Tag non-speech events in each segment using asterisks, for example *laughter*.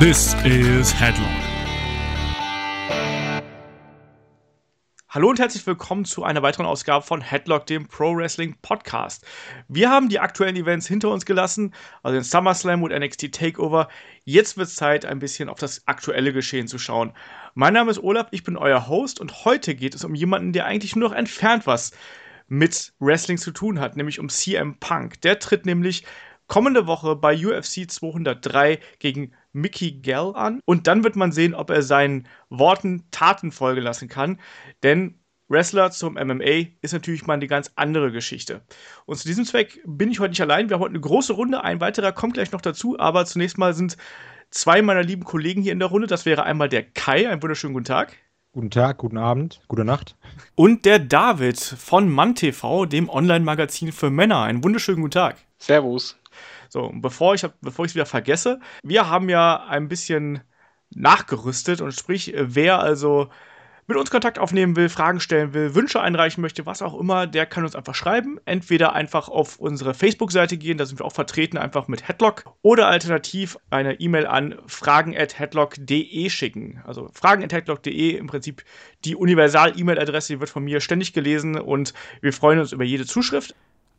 This is Headlock. Hallo und herzlich willkommen zu einer weiteren Ausgabe von Headlock, dem Pro Wrestling Podcast. Wir haben die aktuellen Events hinter uns gelassen, also den SummerSlam und NXT Takeover. Jetzt wird es Zeit, ein bisschen auf das aktuelle Geschehen zu schauen. Mein Name ist Olaf, ich bin euer Host und heute geht es um jemanden, der eigentlich nur noch entfernt was mit Wrestling zu tun hat, nämlich um CM Punk. Der tritt nämlich kommende Woche bei UFC 203 gegen Mickey Gell an. Und dann wird man sehen, ob er seinen Worten Taten folgen lassen kann. Denn Wrestler zum MMA ist natürlich mal eine ganz andere Geschichte. Und zu diesem Zweck bin ich heute nicht allein. Wir haben heute eine große Runde. Ein weiterer kommt gleich noch dazu. Aber zunächst mal sind zwei meiner lieben Kollegen hier in der Runde. Das wäre einmal der Kai. Einen wunderschönen guten Tag. Guten Tag, guten Abend, gute Nacht. Und der David von MannTV, dem Online-Magazin für Männer. Einen wunderschönen guten Tag. Servus. So, ich bevor ich es wieder vergesse, wir haben ja ein bisschen nachgerüstet und sprich, wer also mit uns Kontakt aufnehmen will, Fragen stellen will, Wünsche einreichen möchte, was auch immer, der kann uns einfach schreiben. Entweder einfach auf unsere Facebook-Seite gehen, da sind wir auch vertreten, einfach mit Headlock. Oder alternativ eine E-Mail an fragen.headlock.de schicken. Also fragen.headlock.de im Prinzip die Universal-E-Mail-Adresse, die wird von mir ständig gelesen und wir freuen uns über jede Zuschrift.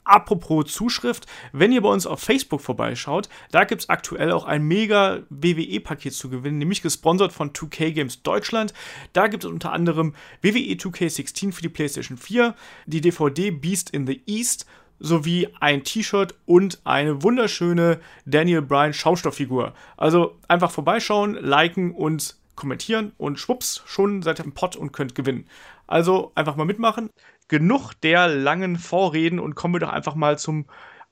Apropos Zuschrift, wenn ihr bei uns auf Facebook vorbeischaut, da gibt es aktuell auch ein mega WWE-Paket zu gewinnen, nämlich gesponsert von 2K Games Deutschland. Da gibt es unter anderem WWE 2K16 für die PlayStation 4, die DVD Beast in the East sowie ein T-Shirt und eine wunderschöne Daniel Bryan Schaumstofffigur. Also einfach vorbeischauen, liken und kommentieren und schwupps, schon seid ihr im Pott und könnt gewinnen. Also einfach mal mitmachen. Genug der langen Vorreden und kommen wir doch einfach mal zum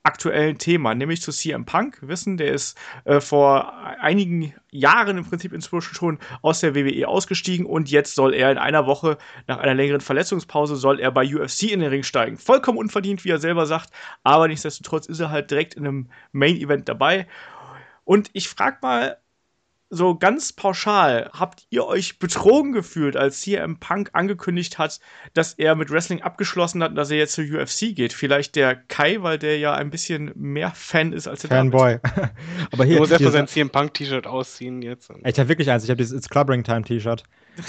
aktuellen Thema, nämlich zu CM Punk. Wir wissen, der ist äh, vor einigen Jahren im Prinzip inzwischen schon aus der WWE ausgestiegen und jetzt soll er in einer Woche nach einer längeren Verletzungspause soll er bei UFC in den Ring steigen. Vollkommen unverdient, wie er selber sagt, aber nichtsdestotrotz ist er halt direkt in einem Main Event dabei. Und ich frage mal, so ganz pauschal, habt ihr euch betrogen gefühlt, als CM Punk angekündigt hat, dass er mit Wrestling abgeschlossen hat und dass er jetzt zur UFC geht? Vielleicht der Kai, weil der ja ein bisschen mehr Fan ist als der Fanboy. *laughs* Aber hier, muss er sein CM Punk T-Shirt ausziehen jetzt. Ich habe wirklich eins. Ich habe dieses It's Clubbering Time T-Shirt.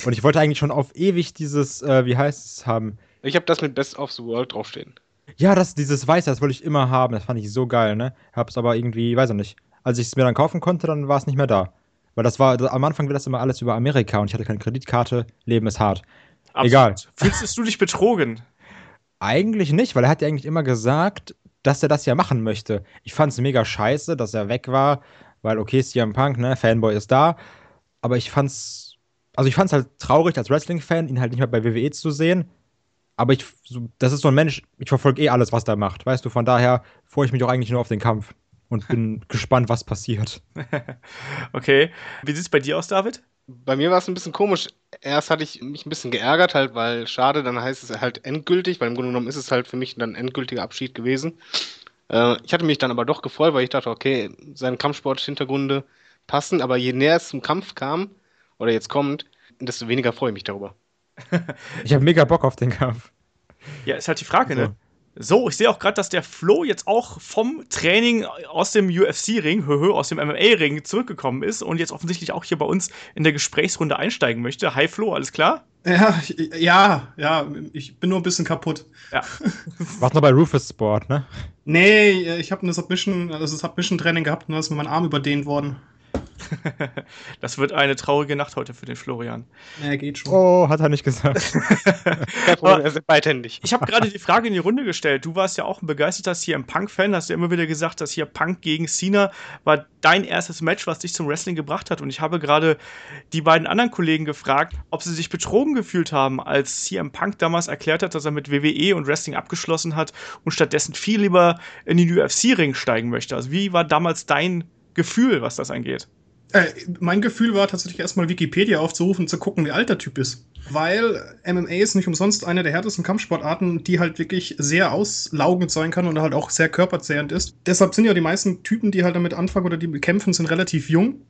Und ich wollte eigentlich schon auf ewig dieses, äh, wie heißt es, haben. Ich habe das mit Best of the World draufstehen. Ja, das, dieses Weiße, das wollte ich immer haben. Das fand ich so geil, ne? Hab's aber irgendwie, weiß ich nicht. Als ich es mir dann kaufen konnte, dann war es nicht mehr da. Weil das war, am Anfang wird das immer alles über Amerika und ich hatte keine Kreditkarte, Leben ist hart. Absolut. Egal. Fühlst du dich betrogen? Eigentlich nicht, weil er hat ja eigentlich immer gesagt, dass er das ja machen möchte. Ich fand es mega scheiße, dass er weg war, weil okay, CM Punk, ne, Fanboy ist da, aber ich fand's, also ich fand's halt traurig als Wrestling-Fan, ihn halt nicht mehr bei WWE zu sehen. Aber ich, das ist so ein Mensch, ich verfolge eh alles, was der macht, weißt du, von daher freue ich mich auch eigentlich nur auf den Kampf und bin gespannt, was passiert. *laughs* okay. Wie sieht es bei dir aus, David? Bei mir war es ein bisschen komisch. Erst hatte ich mich ein bisschen geärgert, halt, weil schade, dann heißt es halt endgültig, weil im Grunde genommen ist es halt für mich dann ein endgültiger Abschied gewesen. Äh, ich hatte mich dann aber doch gefreut, weil ich dachte, okay, seine Kampfsport-Hintergründe passen, aber je näher es zum Kampf kam, oder jetzt kommt, desto weniger freue ich mich darüber. *laughs* ich habe mega Bock auf den Kampf. Ja, ist halt die Frage, ne? also. ne? So, ich sehe auch gerade, dass der Flo jetzt auch vom Training aus dem UFC-Ring, aus dem MMA-Ring zurückgekommen ist und jetzt offensichtlich auch hier bei uns in der Gesprächsrunde einsteigen möchte. Hi Flo, alles klar? Ja, ja, ja, ich bin nur ein bisschen kaputt. Ja. *laughs* Warst noch bei Rufus Sport, ne? Nee, ich habe eine Submission, also Submission-Training gehabt und da ist mir mein Arm überdehnt worden. *laughs* das wird eine traurige Nacht heute für den Florian. Ja, geht schon. Oh, hat er nicht gesagt. *laughs* er ist beidhändig. Ich habe gerade die Frage in die Runde gestellt. Du warst ja auch ein begeisterter CM Punk-Fan, hast ja immer wieder gesagt, dass hier Punk gegen Cena war dein erstes Match, was dich zum Wrestling gebracht hat. Und ich habe gerade die beiden anderen Kollegen gefragt, ob sie sich betrogen gefühlt haben, als CM Punk damals erklärt hat, dass er mit WWE und Wrestling abgeschlossen hat und stattdessen viel lieber in den UFC-Ring steigen möchte. Also wie war damals dein Gefühl, was das angeht? Äh, mein Gefühl war tatsächlich erstmal Wikipedia aufzurufen und zu gucken, wie alt der Typ ist. Weil MMA ist nicht umsonst eine der härtesten Kampfsportarten, die halt wirklich sehr auslaugend sein kann und halt auch sehr körperzehrend ist. Deshalb sind ja die meisten Typen, die halt damit anfangen oder die kämpfen, sind relativ jung.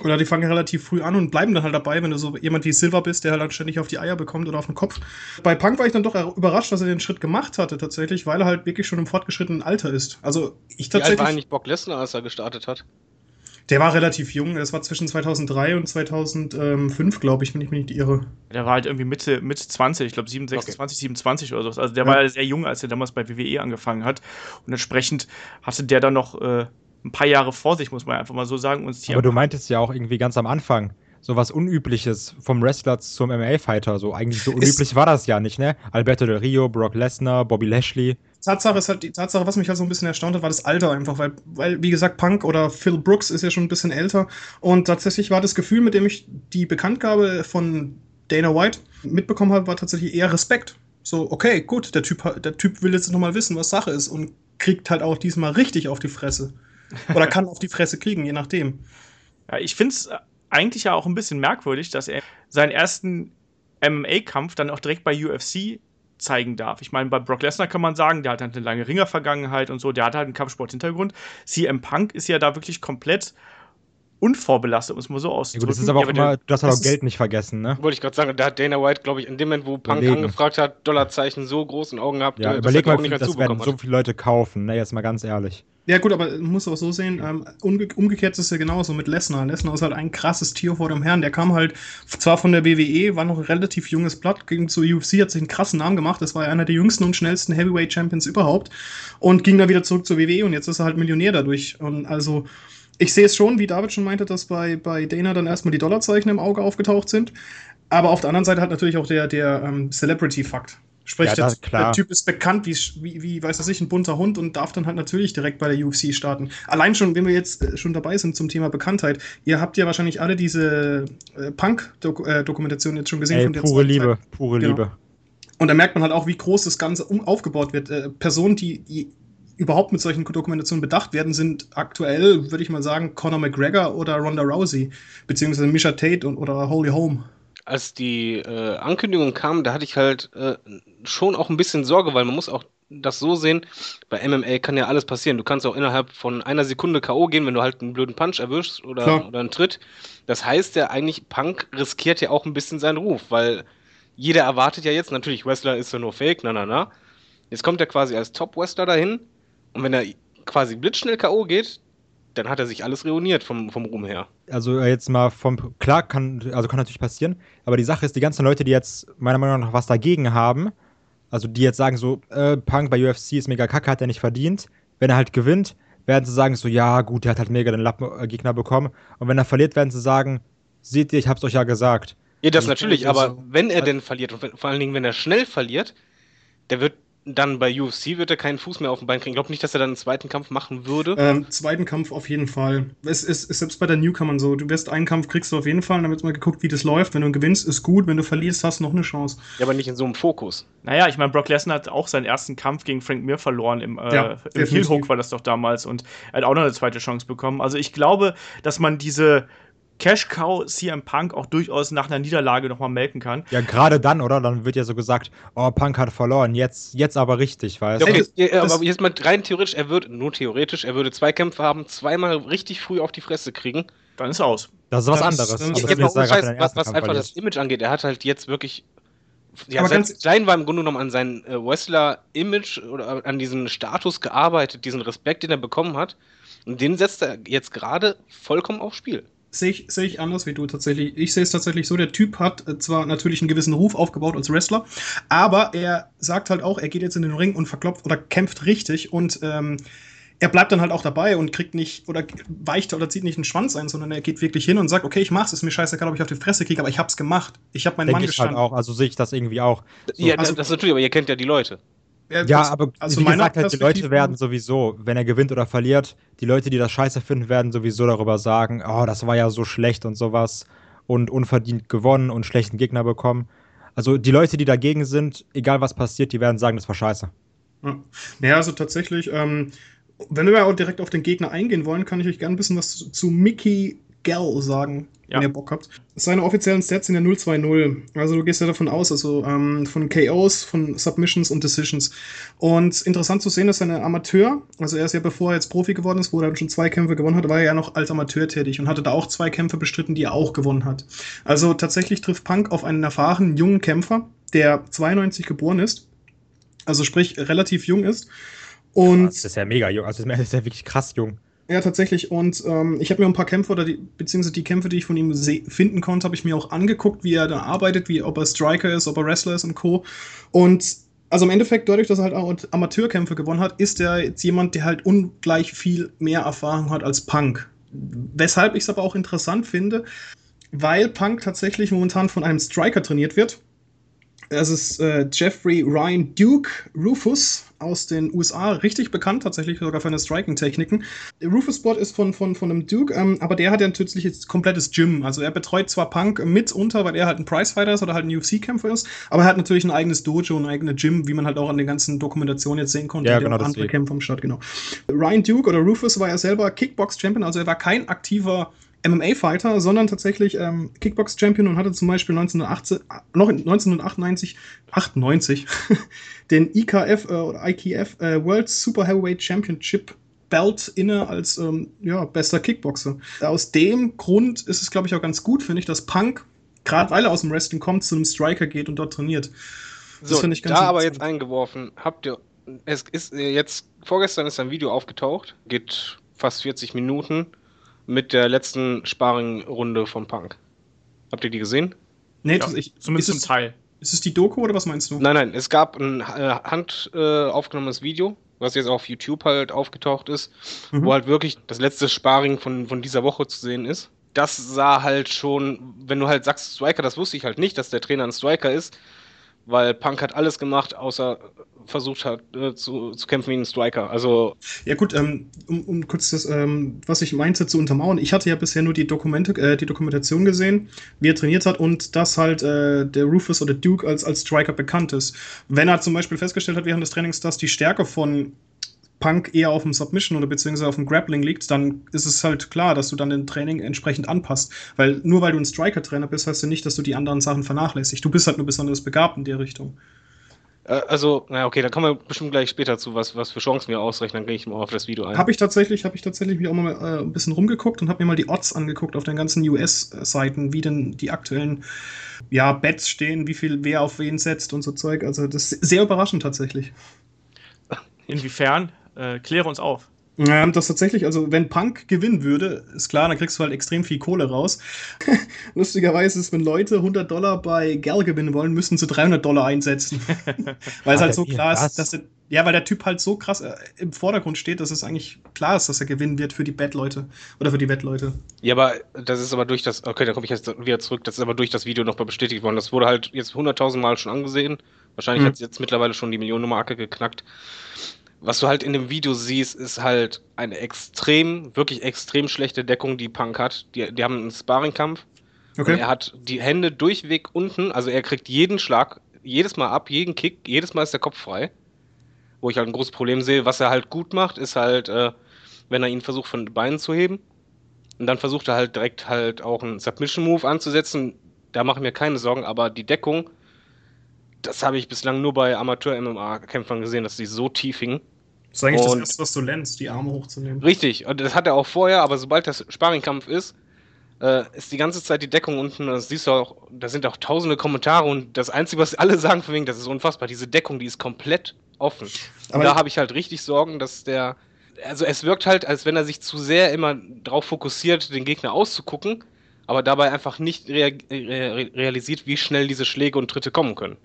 Oder die fangen relativ früh an und bleiben dann halt dabei, wenn du so jemand wie Silver bist, der halt dann ständig auf die Eier bekommt oder auf den Kopf. Bei Punk war ich dann doch überrascht, dass er den Schritt gemacht hatte, tatsächlich, weil er halt wirklich schon im fortgeschrittenen Alter ist. Also ich tatsächlich. Wie alt war eigentlich Brock Lesnar, als er gestartet hat? Der war relativ jung, das war zwischen 2003 und 2005, glaube ich, wenn ich mich nicht irre. Der war halt irgendwie Mitte, Mitte 20, ich glaube 26, okay. 27 oder so. Also der ja. war ja sehr jung, als er damals bei WWE angefangen hat. Und entsprechend hatte der dann noch äh, ein paar Jahre vor sich, muss man einfach mal so sagen. Aber du meintest ja auch irgendwie ganz am Anfang, so was Unübliches vom Wrestler zum MMA-Fighter. So eigentlich so unüblich ist war das ja nicht, ne? Alberto Del Rio, Brock Lesnar, Bobby Lashley. Tatsache ist halt die Tatsache, was mich halt so ein bisschen erstaunt hat, war das Alter einfach, weil, weil, wie gesagt, Punk oder Phil Brooks ist ja schon ein bisschen älter und tatsächlich war das Gefühl, mit dem ich die Bekanntgabe von Dana White mitbekommen habe, war tatsächlich eher Respekt. So, okay, gut, der Typ, der Typ will jetzt nochmal wissen, was Sache ist und kriegt halt auch diesmal richtig auf die Fresse. Oder kann auf die Fresse kriegen, je nachdem. *laughs* Ja, ich finde es eigentlich ja auch ein bisschen merkwürdig, dass er seinen ersten MMA-Kampf dann auch direkt bei UFC zeigen darf. Ich meine, bei Brock Lesnar kann man sagen, der hat halt eine lange Ringer-Vergangenheit und so, der hat halt einen Kampfsport-Hintergrund. CM Punk ist ja da wirklich komplett unvorbelastet, um es mal so auszudrücken. Ja, gut, das ist aber auch ja, immer, du hast halt auch Geld nicht vergessen, ne? Wollte ich gerade sagen, da hat Dana White, glaube ich, in dem Moment, wo Punk Überlegen. angefragt hat, Dollarzeichen so groß in Augen gehabt, ja, überleg mal, das werden so viele Leute kaufen, ne, jetzt mal ganz ehrlich. Ja, gut, aber man muss auch so sehen, ähm, umge umgekehrt ist es ja genauso mit Lesnar. Lesnar ist halt ein krasses Tier vor dem Herrn. Der kam halt zwar von der WWE, war noch ein relativ junges Blatt, ging zur UFC, hat sich einen krassen Namen gemacht. Das war ja einer der jüngsten und schnellsten Heavyweight Champions überhaupt und ging dann wieder zurück zur WWE und jetzt ist er halt Millionär dadurch. Und also, ich sehe es schon, wie David schon meinte, dass bei, bei Dana dann erstmal die Dollarzeichen im Auge aufgetaucht sind. Aber auf der anderen Seite hat natürlich auch der, der ähm, Celebrity-Fakt. Sprich, ja, der, der, Typ ist bekannt wie, wie, wie, weiß das ich, ein bunter Hund und darf dann halt natürlich direkt bei der UFC starten. Allein schon, wenn wir jetzt äh, schon dabei sind zum Thema Bekanntheit, ihr habt ja wahrscheinlich alle diese äh, Punk-Dokumentation äh, jetzt schon gesehen. Ey, pure Liebe, pure genau. Liebe. Und da merkt man halt auch, wie groß das Ganze um, aufgebaut wird. Äh, Personen, die, die überhaupt mit solchen Dokumentationen bedacht werden, sind aktuell, würde ich mal sagen, Conor McGregor oder Ronda Rousey, beziehungsweise Misha Tate und, oder Holy Home als die äh, Ankündigung kam, da hatte ich halt äh, schon auch ein bisschen Sorge, weil man muss auch das so sehen, bei MMA kann ja alles passieren. Du kannst auch innerhalb von einer Sekunde K.O. gehen, wenn du halt einen blöden Punch erwischst oder, oder einen Tritt. Das heißt ja eigentlich, Punk riskiert ja auch ein bisschen seinen Ruf, weil jeder erwartet ja jetzt, natürlich, Wrestler ist ja nur Fake, na na na. Jetzt kommt er quasi als Top-Wrestler dahin und wenn er quasi blitzschnell K.O. geht, dann hat er sich alles reuniert vom, vom Ruhm her. Also äh, jetzt mal vom, klar, kann, also kann natürlich passieren, aber die Sache ist, die ganzen Leute, die jetzt meiner Meinung nach was dagegen haben, also die jetzt sagen so, äh, Punk bei UFC ist mega kacke, hat er nicht verdient, wenn er halt gewinnt, werden sie sagen so, ja gut, der hat halt mega den Lappen-Gegner äh, bekommen und wenn er verliert, werden sie sagen, seht ihr, ich hab's euch ja gesagt. Ja, das natürlich, aber wenn er denn verliert und vor allen Dingen, wenn er schnell verliert, der wird dann bei UFC wird er keinen Fuß mehr auf dem Bein kriegen. Ich glaube nicht, dass er dann einen zweiten Kampf machen würde. Ähm, zweiten Kampf auf jeden Fall. Es ist, selbst bei der Newcomer so. Du wirst einen Kampf kriegst du auf jeden Fall. Dann wird mal geguckt, wie das läuft. Wenn du gewinnst, ist gut. Wenn du verlierst, hast du noch eine Chance. Ja, aber nicht in so einem Fokus. Naja, ich meine, Brock Lesnar hat auch seinen ersten Kampf gegen Frank Mir verloren. Im, äh, ja, im Heel Hook war das doch damals. Und er hat auch noch eine zweite Chance bekommen. Also ich glaube, dass man diese Cash Cow CM Punk auch durchaus nach einer Niederlage nochmal melken kann. Ja, gerade dann, oder? Dann wird ja so gesagt, oh, Punk hat verloren, jetzt, jetzt aber richtig, weißt du? Okay, ja, aber jetzt mal rein theoretisch, er würde, nur theoretisch, er würde zwei Kämpfe haben, zweimal richtig früh auf die Fresse kriegen. Dann ist aus. Das ist was anderes. Das, das, das, das heißt, was, was einfach das Image angeht, er hat halt jetzt wirklich ja, seit klein war im Grunde genommen an sein äh, Wrestler-Image oder an diesen Status gearbeitet, diesen Respekt, den er bekommen hat. Und den setzt er jetzt gerade vollkommen aufs Spiel sehe ich, seh ich anders wie du tatsächlich. Ich sehe es tatsächlich so, der Typ hat äh, zwar natürlich einen gewissen Ruf aufgebaut als Wrestler, aber er sagt halt auch, er geht jetzt in den Ring und verklopft oder kämpft richtig und ähm, er bleibt dann halt auch dabei und kriegt nicht oder weicht oder zieht nicht einen Schwanz ein, sondern er geht wirklich hin und sagt, okay, ich mach's, ist mir scheißegal, ob ich auf die Fresse kriege, aber ich hab's gemacht. Ich hab meinen Denk Mann ich halt gestanden. Halt auch, also sehe ich das irgendwie auch. So. Ja, also, das natürlich, aber ihr kennt ja die Leute. Ja, was, aber also wie gesagt, halt, die Leute werden sowieso, wenn er gewinnt oder verliert, die Leute, die das scheiße finden, werden sowieso darüber sagen, oh, das war ja so schlecht und sowas und unverdient gewonnen und schlechten Gegner bekommen. Also die Leute, die dagegen sind, egal was passiert, die werden sagen, das war scheiße. Ja, naja, also tatsächlich, ähm, wenn wir auch direkt auf den Gegner eingehen wollen, kann ich euch gerne ein bisschen was zu Mickey Gell sagen, ja. wenn ihr Bock habt. Seine offiziellen Stats sind ja 0-2-0. Also du gehst ja davon aus, also ähm, von KOs, von Submissions und Decisions. Und interessant zu sehen ist, er ein Amateur, also er ist ja bevor er jetzt Profi geworden ist, wo er dann schon zwei Kämpfe gewonnen hat, war er ja noch als Amateur tätig und hatte da auch zwei Kämpfe bestritten, die er auch gewonnen hat. Also tatsächlich trifft Punk auf einen erfahrenen jungen Kämpfer, der 92 geboren ist, also sprich relativ jung ist. Und das ist ja mega jung, also das ist ja wirklich krass jung. Ja, tatsächlich. Und ähm, ich habe mir ein paar Kämpfe oder die, beziehungsweise die Kämpfe, die ich von ihm finden konnte, habe ich mir auch angeguckt, wie er da arbeitet, wie ob er Striker ist, ob er Wrestler ist und Co. Und also im Endeffekt, dadurch, dass er halt auch Amateurkämpfe gewonnen hat, ist er jetzt jemand, der halt ungleich viel mehr Erfahrung hat als Punk. Weshalb ich es aber auch interessant finde, weil Punk tatsächlich momentan von einem Striker trainiert wird es ist äh, Jeffrey Ryan Duke Rufus aus den USA, richtig bekannt tatsächlich sogar für seine Striking-Techniken. Rufus Spot ist von, von, von einem Duke, ähm, aber der hat ja natürlich jetzt komplettes Gym. Also er betreut zwar Punk mitunter, weil er halt ein Prizefighter ist oder halt ein UFC-Kämpfer ist, aber er hat natürlich ein eigenes Dojo, ein eigenes Gym, wie man halt auch an den ganzen Dokumentationen jetzt sehen konnte, ja, genau, andere Kämpfe am Start, genau. Ryan Duke oder Rufus war ja selber Kickbox-Champion, also er war kein aktiver MMA-Fighter, sondern tatsächlich ähm, Kickbox-Champion und hatte zum Beispiel 1918, noch 1998, 98, *laughs* den IKF äh, oder IKF äh, World Super Heavyweight Championship Belt inne als ähm, ja, bester Kickboxer. Aus dem Grund ist es, glaube ich, auch ganz gut, finde ich, dass Punk, gerade weil er aus dem Wrestling kommt, zu einem Striker geht und dort trainiert. Das so, ich ganz da aber jetzt eingeworfen, habt ihr, es ist äh, jetzt, vorgestern ist ein Video aufgetaucht, geht fast 40 Minuten mit der letzten Sparring-Runde von Punk. Habt ihr die gesehen? Nee, ja, ich, zumindest zum Teil. Ist es die Doku oder was meinst du? Nein, nein, es gab ein äh, hand äh, aufgenommenes Video, was jetzt auf YouTube halt aufgetaucht ist, mhm. wo halt wirklich das letzte Sparring von, von dieser Woche zu sehen ist. Das sah halt schon, wenn du halt sagst Striker, das wusste ich halt nicht, dass der Trainer ein Striker ist, weil Punk hat alles gemacht, außer versucht hat äh, zu, zu kämpfen wie ein Striker. Also ja gut, ähm, um, um, kurz das, ähm, was ich meinte zu untermauern. Ich hatte ja bisher nur die Dokumente, äh, die Dokumentation gesehen, wie er trainiert hat und dass halt äh, der Rufus oder Duke als als Striker bekannt ist. Wenn er zum Beispiel festgestellt hat während des Trainings, dass die Stärke von Punk eher auf dem Submission oder beziehungsweise auf dem Grappling liegt, dann ist es halt klar, dass du dann den Training entsprechend anpasst. Weil nur weil du ein Striker-Trainer bist, heißt ja nicht, dass du die anderen Sachen vernachlässigst. Du bist halt nur besonders begabt in der Richtung. Äh, also, na okay, da kommen wir bestimmt gleich später zu, was, was für Chancen wir ausrechnen, dann gehe ich mal auf das Video ein. Habe ich tatsächlich, habe ich tatsächlich mich auch mal äh, ein bisschen rumgeguckt und habe mir mal die Odds angeguckt auf den ganzen US-Seiten, wie denn die aktuellen ja, Bets stehen, wie viel wer auf wen setzt und so Zeug. Also das ist sehr überraschend tatsächlich. Inwiefern? Äh, kläre uns auf. Ja, das tatsächlich, also wenn Punk gewinnen würde, ist klar, dann kriegst du halt extrem viel Kohle raus. *laughs* Lustigerweise ist, wenn Leute 100 Dollar bei Gal gewinnen wollen, müssen sie 300 Dollar einsetzen. *laughs* weil es halt so klar ist, dass der, ja, weil der Typ halt so krass äh, im Vordergrund steht, dass es eigentlich klar ist, dass er gewinnen wird für die Bettleute oder für die Wettleute. Ja, aber das ist aber durch das, okay, da komme ich jetzt wieder zurück, das ist aber durch das Video noch mal bestätigt worden. Das wurde halt jetzt 100.000 Mal schon angesehen. Wahrscheinlich mhm. hat es jetzt mittlerweile schon die Millionenmarke geknackt was du halt in dem Video siehst, ist halt eine extrem, wirklich extrem schlechte Deckung, die Punk hat. Die, die haben einen Sparringkampf. Okay. er hat die Hände durchweg unten, also er kriegt jeden Schlag jedes Mal ab, jeden Kick, jedes Mal ist der Kopf frei. Wo ich halt ein großes Problem sehe, was er halt gut macht, ist halt, äh, wenn er ihn versucht von den Beinen zu heben. Und dann versucht er halt direkt halt auch einen Submission-Move anzusetzen. Da mache ich mir keine Sorgen, aber die Deckung, das habe ich bislang nur bei Amateur-MMA-Kämpfern gesehen, dass sie so tief hingen. Das ist eigentlich und das Erste, was du lernst, die Arme hochzunehmen. Richtig, und das hat er auch vorher, aber sobald das Sparringkampf ist, äh, ist die ganze Zeit die Deckung unten. Das siehst du auch, da sind auch tausende Kommentare und das Einzige, was alle sagen von wegen, das ist unfassbar, diese Deckung, die ist komplett offen. Und aber da habe ich halt richtig Sorgen, dass der. Also es wirkt halt, als wenn er sich zu sehr immer darauf fokussiert, den Gegner auszugucken, aber dabei einfach nicht rea realisiert, wie schnell diese Schläge und Tritte kommen können.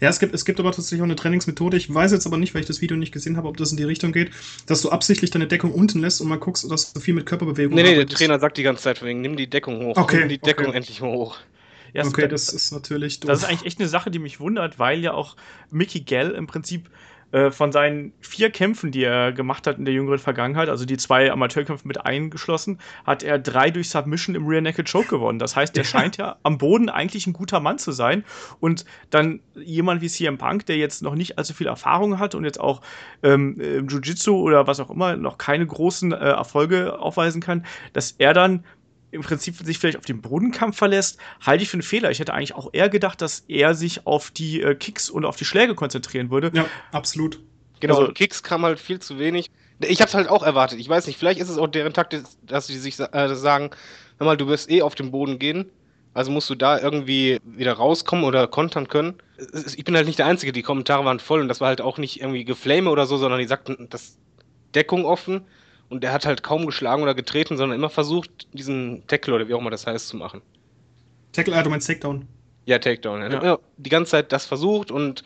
Ja, es gibt, es gibt aber tatsächlich auch eine Trainingsmethode. Ich weiß jetzt aber nicht, weil ich das Video nicht gesehen habe, ob das in die Richtung geht, dass du absichtlich deine Deckung unten lässt und mal guckst, dass du viel mit Körperbewegung Nee, nee, arbeitest. der Trainer sagt die ganze Zeit von wegen, nimm die Deckung hoch. Okay. Nimm die Deckung okay. endlich mal hoch. Ja, okay, das ist natürlich doof. Das ist eigentlich echt eine Sache, die mich wundert, weil ja auch Mickey Gell im Prinzip äh, von seinen vier Kämpfen, die er gemacht hat in der jüngeren Vergangenheit, also die zwei Amateurkämpfe mit eingeschlossen, hat er drei durch Submission im Rear Naked Choke gewonnen. Das heißt, ja. *laughs* scheint ja am Boden eigentlich ein guter Mann zu sein. Und dann jemand wie CM Punk, der jetzt noch nicht allzu viel Erfahrung hat und jetzt auch ähm, im Jiu-Jitsu oder was auch immer noch keine großen äh, Erfolge aufweisen kann, dass er dann im Prinzip sich vielleicht auf den Bodenkampf verlässt, halte ich für einen Fehler. Ich hätte eigentlich auch eher gedacht, dass er sich auf die äh, Kicks und auf die Schläge konzentrieren würde. Ja, absolut. Genau, also, Kicks kam halt viel zu wenig. Ich habe es halt auch erwartet. Ich weiß nicht, vielleicht ist es auch deren Taktik, dass sie sich äh, sagen, hör mal, du wirst eh auf den Boden gehen, also musst du da irgendwie wieder rauskommen oder kontern können. Ich bin halt nicht der Einzige, die Kommentare waren voll und das war halt auch nicht irgendwie Geflame oder so, sondern die sagten, das Deckung offen Und der hat halt kaum geschlagen oder getreten, sondern immer versucht, diesen Tackle oder wie auch immer das heißt, zu machen. Tackle, ah, du meinst Takedown. Ja, Takedown. Er hat Ja. immer die ganze Zeit das versucht und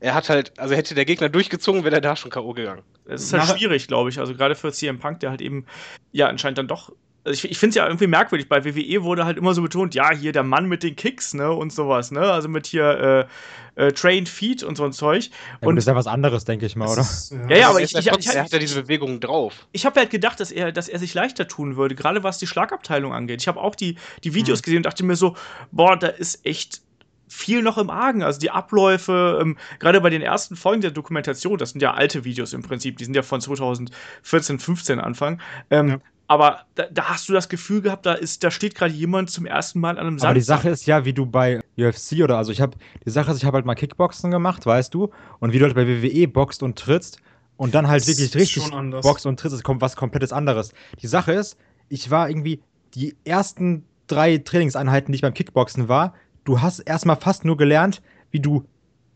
er hat halt, also hätte der Gegner durchgezogen, wäre er da schon K.O. gegangen. Es ist halt schwierig, glaube ich. Also gerade für CM Punk, der halt eben, ja, anscheinend dann doch. Also ich, ich finde es ja irgendwie merkwürdig. Bei WWE wurde halt immer so betont, ja, hier der Mann mit den Kicks, ne, und sowas, ne? Also mit hier äh, äh, Trained Feet und so ein Zeug. Ja, Und das ist ja was anderes, denke ich mal, oder? Ist, Ja, ja, aber er ich- ich- ich- er hat ja diese Bewegungen drauf. ich habe halt gedacht, dass er, dass er sich leichter tun würde, gerade was die Schlagabteilung angeht. Ich habe auch die, die Videos gesehen und dachte mir so, boah, da ist echt viel noch im Argen. Also die Abläufe, ähm, gerade bei den ersten Folgen der Dokumentation, das sind ja alte Videos im Prinzip, die sind ja von 2014, 15 Anfang. Ähm, Ja. Aber da, da hast du das Gefühl gehabt, da ist, da steht gerade jemand zum ersten Mal an einem Aber die. Sache ist ja, wie du bei UFC oder also ich habe die Sache ist, ich habe halt mal Kickboxen gemacht, weißt du, und wie du halt bei WWE boxt und trittst und dann halt Das wirklich richtig boxt und trittst, ist kom- was komplettes anderes. Die Sache ist, ich war irgendwie die ersten drei Trainingseinheiten, die ich beim Kickboxen war, du hast erstmal fast nur gelernt, wie du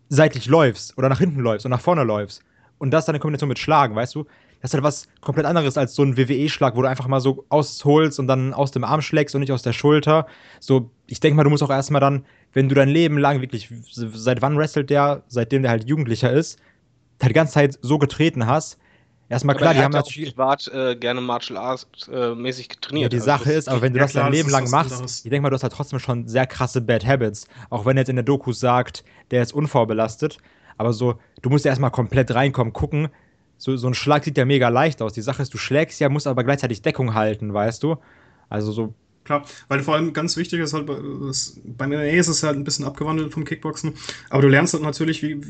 seitlich läufst oder nach hinten läufst und nach vorne läufst. Und das dann in Kombination mit Schlagen, weißt du? Das ist halt was komplett anderes als so ein WWE-Schlag, wo du einfach mal so ausholst und dann aus dem Arm schlägst und nicht aus der Schulter. So, ich denke mal, du musst auch erstmal dann, wenn du dein Leben lang wirklich, seit wann wrestelt der, seitdem der halt Jugendlicher ist, halt die ganze Zeit so getreten hast. Erstmal klar, Aber die haben ja auch natürlich. privat äh, gerne Martial Arts äh, mäßig Ja, getrainiert. die Also Sache ist, aber wenn du ja das klar, dein Leben lang machst, anderes. ich denke mal, du hast halt trotzdem schon sehr krasse Bad Habits. Auch wenn er jetzt in der Doku sagt, der ist unvorbelastet. Aber so, du musst ja erstmal komplett reinkommen, gucken. So, so ein Schlag sieht ja mega leicht aus. Die Sache ist, du schlägst ja, musst aber gleichzeitig Deckung halten, weißt du? Also so, Klar, weil vor allem ganz wichtig ist halt, beim MMA ist es halt ein bisschen abgewandelt vom Kickboxen, aber du lernst halt natürlich, wie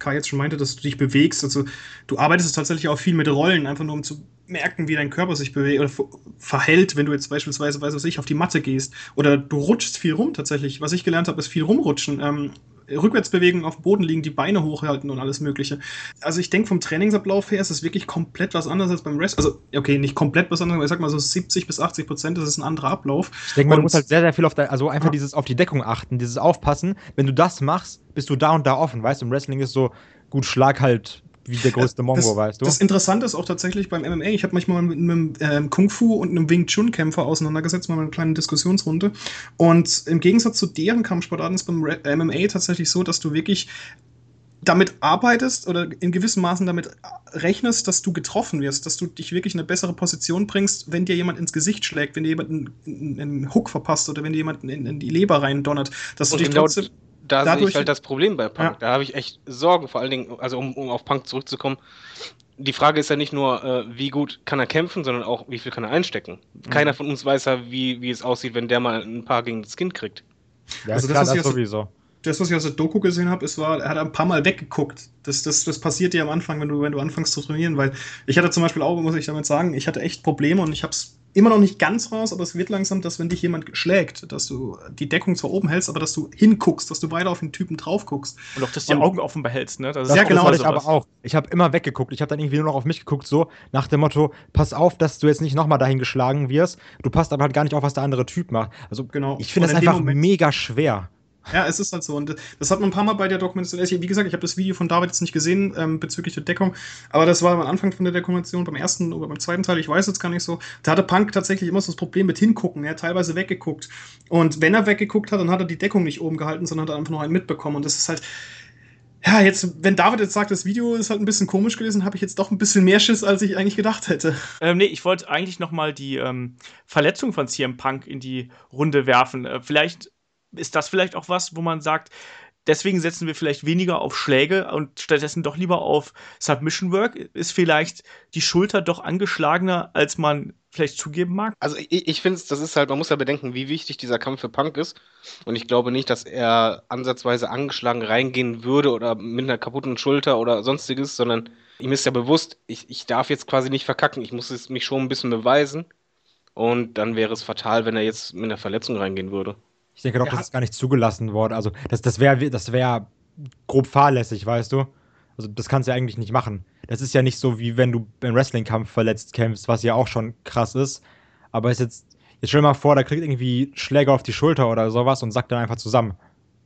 Kai jetzt schon meinte, dass du dich bewegst, also du arbeitest tatsächlich auch viel mit Rollen, einfach nur um zu merken, wie dein Körper sich bewegt oder ver- verhält, wenn du jetzt beispielsweise, weiß was ich, auf die Matte gehst oder du rutschst viel rum tatsächlich. Was ich gelernt habe, ist viel rumrutschen, ähm, Rückwärtsbewegen auf dem Boden liegen, die Beine hochhalten und alles Mögliche. Also ich denke, vom Trainingsablauf her ist es wirklich komplett was anderes als beim Rest. Also, okay, nicht komplett was anderes, aber ich sag mal so 70 bis 80 Prozent, das ist ein anderer Ablauf. ich denke Und- musst halt sehr, sehr viel auf dein, also einfach Ja. dieses auf die Deckung achten, dieses Aufpassen. Wenn du das machst, bist du da und da offen, weißt du? Im Wrestling ist so, gut, schlag halt wie der größte Mongo, das, weißt du? Das Interessante ist auch tatsächlich beim MMA, ich habe manchmal mit einem ähm, Kung Fu und einem Wing Chun Kämpfer auseinandergesetzt, mal eine kleine Diskussionsrunde. Und im Gegensatz zu deren Kampfsportarten ist beim Re MMA tatsächlich so, dass du wirklich damit arbeitest oder in gewissem Maßen damit rechnest, dass du getroffen wirst, dass du dich wirklich in eine bessere Position bringst, wenn dir jemand ins Gesicht schlägt, wenn dir jemand einen, einen Hook verpasst oder wenn dir jemand in, in die Leber rein donnert, dass du Und dich genau trotzdem da sehe dadurch- ich halt das Problem bei Punk. Ja. Da habe ich echt Sorgen, vor allen Dingen, also um, um auf Punk zurückzukommen. Die Frage ist ja nicht nur, äh, wie gut kann er kämpfen, sondern auch, wie viel kann er einstecken. Mhm. Keiner von uns weiß ja, wie, wie es aussieht, wenn der mal ein paar gegen das Kind kriegt. ja, also das, klar, was das ich aus- sowieso. das, was ich aus der Doku gesehen habe, ist, war, er hat ein paar Mal weggeguckt. Das, das, das passiert dir am Anfang, wenn du, wenn du anfängst zu trainieren, weil ich hatte zum Beispiel auch, muss ich damit sagen, ich hatte echt Probleme und ich habe es immer noch nicht ganz raus, aber es wird langsam, dass wenn dich jemand schlägt, dass du die Deckung zwar oben hältst, aber dass du hinguckst, dass du weiter auf den Typen drauf guckst. Und auch, dass du die Augen offen behältst, ne? Das Ja, genau, ich aber auch. Ich habe immer weggeguckt. Ich habe dann irgendwie nur noch auf mich geguckt, so nach dem Motto: Pass auf, dass du jetzt nicht nochmal dahin geschlagen wirst. Du passt aber halt gar nicht auf, was der andere Typ macht. Also, Genau. ich finde das einfach Moment- mega schwer. Ja, es ist halt so. Und das hat man ein paar Mal bei der Dokumentation. also Wie gesagt, ich habe das Video von David jetzt nicht gesehen ähm, bezüglich der Deckung, aber das war am Anfang von der Dokumentation, beim ersten oder beim zweiten Teil, ich weiß jetzt gar nicht so. Da hatte Punk tatsächlich immer so das Problem mit hingucken. Er hat teilweise weggeguckt. Und wenn er weggeguckt hat, dann hat er die Deckung nicht oben gehalten, sondern hat einfach noch einen mitbekommen. Und das ist halt. Ja, jetzt, wenn David jetzt sagt, das Video ist halt ein bisschen komisch gewesen, habe ich jetzt doch ein bisschen mehr Schiss, als ich eigentlich gedacht hätte. Ähm, nee, ich wollte eigentlich noch mal die ähm, Verletzung von CM Punk in die Runde werfen. Äh, vielleicht ist das vielleicht auch was, wo man sagt, deswegen setzen wir vielleicht weniger auf Schläge und stattdessen doch lieber auf Submission Work. Ist vielleicht die Schulter doch angeschlagener, als man vielleicht zugeben mag? Also ich, ich finde, das ist halt, man muss ja bedenken, wie wichtig dieser Kampf für Punk ist. Und ich glaube nicht, dass er ansatzweise angeschlagen reingehen würde oder mit einer kaputten Schulter oder sonstiges, sondern ihm ist ja bewusst, ich, ich darf jetzt quasi nicht verkacken, ich muss es mich schon ein bisschen beweisen. Und dann wäre es fatal, wenn er jetzt mit einer Verletzung reingehen würde. Ich denke doch, das ist gar nicht zugelassen worden. Also, das, das wäre das wär grob fahrlässig, weißt du? Also, das kannst du ja eigentlich nicht machen. Das ist ja nicht so, wie wenn du beim Wrestling-Kampf verletzt kämpfst, was ja auch schon krass ist. Aber ist jetzt, jetzt stell dir mal vor, da kriegt irgendwie Schläger auf die Schulter oder sowas und sackt dann einfach zusammen.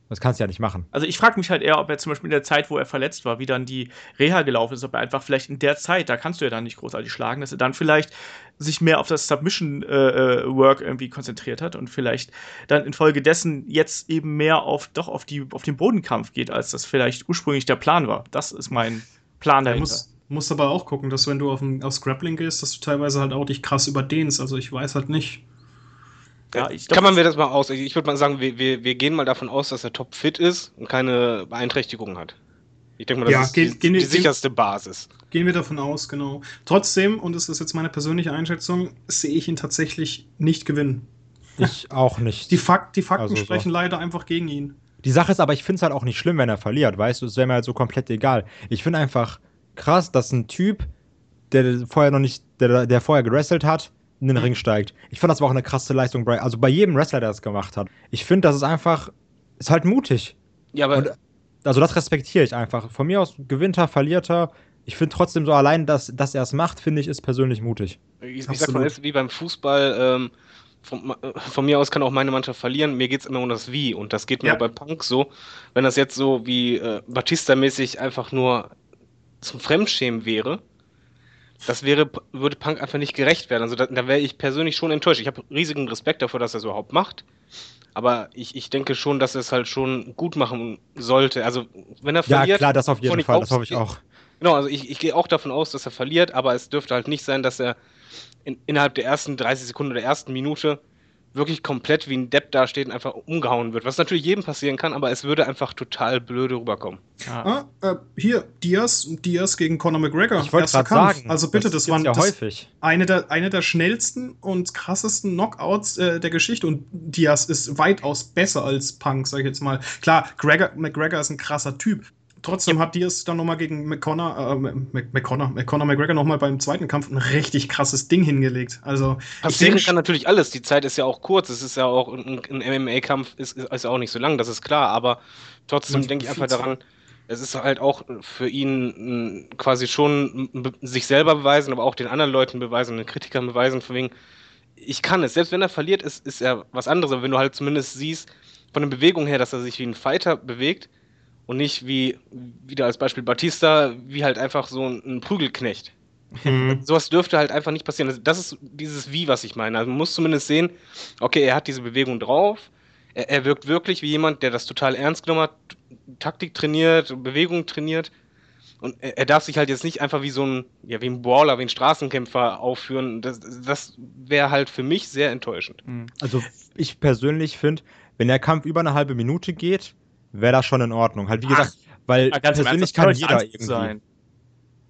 Das kannst du ja nicht machen. Also ich frage mich halt eher, ob er zum Beispiel in der Zeit, wo er verletzt war, wie dann die Reha gelaufen ist, ob er einfach vielleicht in der Zeit, da kannst du ja dann nicht großartig schlagen, dass er dann vielleicht sich mehr auf das Submission-Work äh, irgendwie konzentriert hat und vielleicht dann infolgedessen jetzt eben mehr auf doch auf die auf den Bodenkampf geht, als das vielleicht ursprünglich der Plan war. Das ist mein Plan dahinter. Muss, musst aber auch gucken, dass wenn du auf ein, aufs Grappling gehst, dass du teilweise halt auch dich krass überdehnst. Also ich weiß halt nicht. Ja, ich glaub, Kann man mir das mal aus? Ich würde mal sagen, wir, wir, wir gehen mal davon aus, dass er top fit ist und keine Beeinträchtigungen hat. Ich denke mal, das Ja, ist gehen- die, gehen die sicherste Basis. Gehen wir davon aus, genau. Trotzdem, und das ist jetzt meine persönliche Einschätzung, sehe ich ihn tatsächlich nicht gewinnen. Ich *laughs* auch nicht. Die, Fakt, die Fakten Also so. sprechen leider einfach gegen ihn. Die Sache ist aber, ich finde es halt auch nicht schlimm, wenn er verliert, weißt du, es wäre mir halt so komplett egal. Ich finde einfach krass, dass ein Typ, der vorher noch nicht, der, der vorher gewrestelt hat, in den Ring steigt. Ich fand das war auch eine krasse Leistung, bei- also bei jedem Wrestler, der das gemacht hat. Ich finde, das ist einfach, ist halt mutig. Ja, aber Und, also das respektiere ich einfach. Von mir aus gewinnt er, verliert er. Ich finde trotzdem so allein, dass, dass er es macht, finde ich, ist persönlich mutig. ich, ich sag mal, es ist wie beim Fußball. Ähm, von, von mir aus kann auch meine Mannschaft verlieren. Mir geht es immer um das Wie. Und das geht mir Ja. bei Punk so. Wenn das jetzt so wie äh, Batista-mäßig einfach nur zum Fremdschämen wäre, das wäre, würde Punk einfach nicht gerecht werden. Also da, da wäre ich persönlich schon enttäuscht. Ich habe riesigen Respekt dafür, dass er es überhaupt macht. Aber ich, ich denke schon, dass er es halt schon gut machen sollte. Also, wenn er Ja, verliert. klar, das auf jeden Fall, das hoffe ich auch. Genau, also ich, ich gehe auch davon aus, dass er verliert, aber es dürfte halt nicht sein, dass er in, innerhalb der ersten 30 Sekunden oder der ersten Minute wirklich komplett wie ein Depp dasteht und einfach umgehauen wird. Was natürlich jedem passieren kann, aber es würde einfach total blöde rüberkommen. Ja. Ah, äh, hier, Diaz, Diaz gegen Conor McGregor. Ich wollte Erster gerade Kampf. sagen, Also bitte, das, gibt's waren ja das, häufig. eine, der, eine der schnellsten und krassesten Knockouts äh, der Geschichte. Und Diaz ist weitaus besser als Punk, sag ich jetzt mal. Klar, Gregor, McGregor ist ein krasser Typ. Trotzdem hat Diaz dann nochmal gegen McConnor, äh, Mc- McConnor, McConnor McGregor nochmal beim zweiten Kampf ein richtig krasses Ding hingelegt. Also, ich Passieren kann natürlich alles. Die Zeit ist ja auch kurz. Es ist ja auch ein, ein MMA-Kampf ist, ist, ja auch nicht so lang, das ist klar. Aber trotzdem denke ich einfach daran, es ist halt auch für ihn mh, quasi schon sich selber beweisen, aber auch den anderen Leuten beweisen, den Kritikern beweisen, von wegen, ich kann es. Selbst wenn er verliert, ist, ist er was anderes. Aber wenn du halt zumindest siehst, von der Bewegung her, dass er sich wie ein Fighter bewegt und nicht wie, wieder als Beispiel Batista, wie halt einfach so ein, ein Prügelknecht Hm. *laughs* sowas dürfte halt einfach nicht passieren. Das- Das ist dieses Wie, was ich meine. Also man muss zumindest sehen, okay, er hat diese Bewegung drauf. Er, er wirkt wirklich wie jemand, der das total ernst genommen hat, Taktik trainiert, Bewegung trainiert. Und er, er darf sich halt jetzt nicht einfach wie so ein, ja, wie ein Brawler, wie ein Straßenkämpfer aufführen. Das, das wäre halt für mich sehr enttäuschend. Mhm. Also ich persönlich finde, wenn der Kampf über eine halbe Minute geht, wäre das schon in Ordnung. Halt wie Ach, gesagt, weil Ja, ganz persönlich kann jeder irgendwie. sein.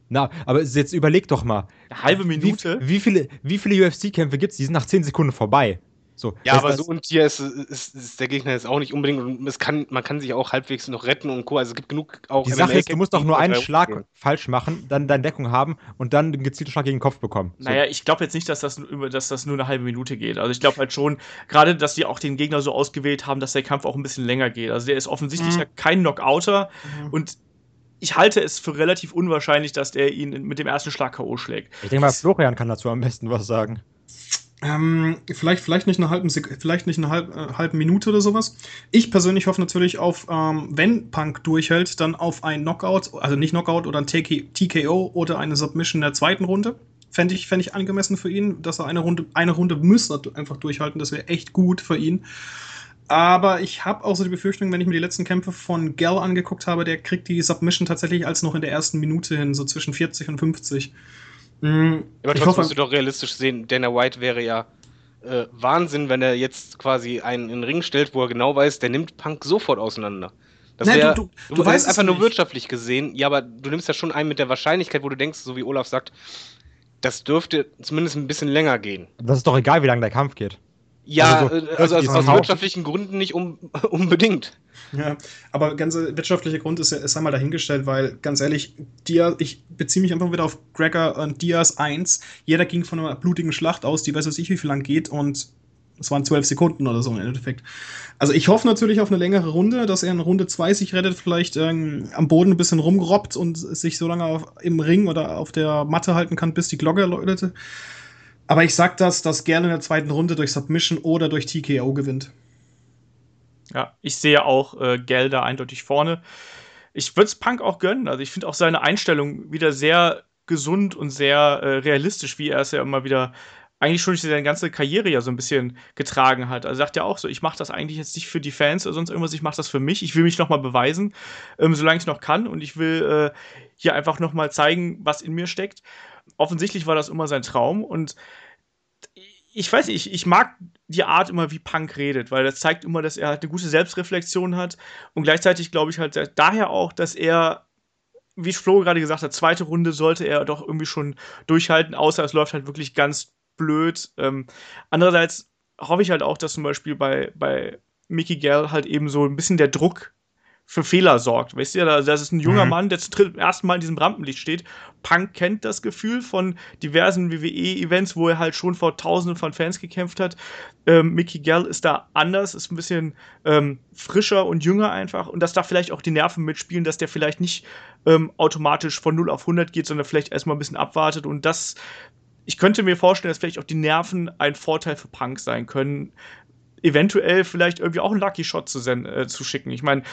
Na, aber jetzt überleg doch mal. Eine halbe Minute? Wie, wie viele, wie viele UFC-Kämpfe gibt es? Die sind nach 10 Sekunden vorbei. So, Ja, das- aber das- so und hier ist, ist, ist der Gegner jetzt auch nicht unbedingt und es kann, man kann sich auch halbwegs noch retten und Co. Also es gibt genug auch Die Sache ist, du musst doch nur einen Schlag gehen. falsch machen, dann deine Deckung haben und dann einen gezielten Schlag gegen den Kopf bekommen. So. Naja, ich glaube jetzt nicht, dass das, dass das nur eine halbe Minute geht. Also ich glaube halt schon, gerade, dass die auch den Gegner so ausgewählt haben, dass der Kampf auch ein bisschen länger geht. Also der ist offensichtlich Mhm. ja kein Knockouter Mhm. und ich halte es für relativ unwahrscheinlich, dass der ihn mit dem ersten Schlag K.O. schlägt. Ich denke mal, Florian kann dazu am besten was sagen. Ähm, vielleicht, vielleicht nicht eine halbe vielleicht nicht eine halb, äh, halbe Minute oder sowas. Ich persönlich hoffe natürlich auf, ähm, wenn Punk durchhält, dann auf ein Knockout, also nicht Knockout oder ein TK TKO oder eine Submission in der zweiten Runde. Fände ich, fänd ich angemessen für ihn, dass er eine Runde, eine Runde müsste einfach durchhalten. Das wäre echt gut für ihn. Aber ich habe auch so die Befürchtung, wenn ich mir die letzten Kämpfe von Gell angeguckt habe, der kriegt die Submission tatsächlich als noch in der ersten Minute hin, so zwischen 40 und 50. Mm, Aber ich trotzdem hoffe, musst du doch realistisch sehen, Dana White wäre ja äh, Wahnsinn, wenn er jetzt quasi einen in den Ring stellt, wo er genau weiß, der nimmt Punk sofort auseinander. Das Nein, wär, du- du- du, du weißt einfach nur wirtschaftlich gesehen, ja, aber du nimmst ja schon einen mit der Wahrscheinlichkeit, wo du denkst, so wie Olaf sagt, das dürfte zumindest ein bisschen länger gehen. Das ist doch egal, wie lange der Kampf geht. Ja, Also so- äh, also aus, dieses aus wirtschaftlichen Gründen nicht um, *laughs* unbedingt. Ja, aber ganze wirtschaftliche Grund ist, ist einmal dahingestellt, weil ganz ehrlich, Diaz, ich beziehe mich einfach wieder auf Gregor und Diaz 1. Jeder ging von einer blutigen Schlacht aus, die weiß ich wie viel lang geht und es waren zwölf Sekunden oder so im Endeffekt. Also ich hoffe natürlich auf eine längere Runde, dass er in Runde 2 sich rettet, vielleicht ähm, am Boden ein bisschen rumgerobbt und sich so lange auf, im Ring oder auf der Matte halten kann, bis die Glocke läutete. Aber ich sag das, dass gerne in der zweiten Runde durch Submission oder durch TKO gewinnt. Ja, ich sehe auch äh, Gelder eindeutig vorne. Ich würde es Punk auch gönnen. Also ich finde auch seine Einstellung wieder sehr gesund und sehr äh, realistisch, wie er es ja immer wieder eigentlich schon seine ganze Karriere ja so ein bisschen getragen hat. Also sagt ja auch so, ich mache das eigentlich jetzt nicht für die Fans oder sonst irgendwas, ich mache das für mich. Ich will mich nochmal beweisen, ähm, solange ich noch kann und ich will äh, hier einfach nochmal zeigen, was in mir steckt. Offensichtlich war das immer sein Traum und ich weiß nicht, ich, ich mag die Art immer, wie Punk redet, weil das zeigt immer, dass er halt eine gute Selbstreflexion hat und gleichzeitig glaube ich halt daher auch, dass er wie Flo gerade gesagt hat, zweite Runde sollte er doch irgendwie schon durchhalten, außer es läuft halt wirklich ganz blöd. Ähm, andererseits hoffe ich halt auch, dass zum Beispiel bei, bei Mickey Gell halt eben so ein bisschen der Druck für Fehler sorgt. Weißt du, das ist ein junger mhm. Mann, der zum ersten Mal in diesem Rampenlicht steht. Punk kennt das Gefühl von diversen WWE-Events, wo er halt schon vor Tausenden von Fans gekämpft hat. Ähm, Mickey Gell ist da anders, ist ein bisschen ähm, frischer und jünger einfach. Und dass da vielleicht auch die Nerven mitspielen, dass der vielleicht nicht ähm, automatisch von 0 auf 100 geht, sondern vielleicht erstmal ein bisschen abwartet. Und das, ich könnte mir vorstellen, dass vielleicht auch die Nerven ein Vorteil für Punk sein können, eventuell vielleicht irgendwie auch einen Lucky Shot zu, äh, zu schicken. Ich meine,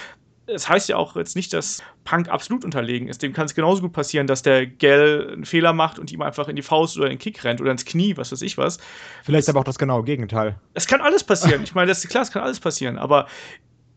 es heißt ja auch jetzt nicht, dass Punk absolut unterlegen ist. Dem kann es genauso gut passieren, dass der Gell einen Fehler macht und ihm einfach in die Faust oder in den Kick rennt oder ins Knie, was weiß ich was. Vielleicht das, aber auch das genaue Gegenteil. Es kann alles passieren. Ich meine, das ist klar, es kann alles passieren. Aber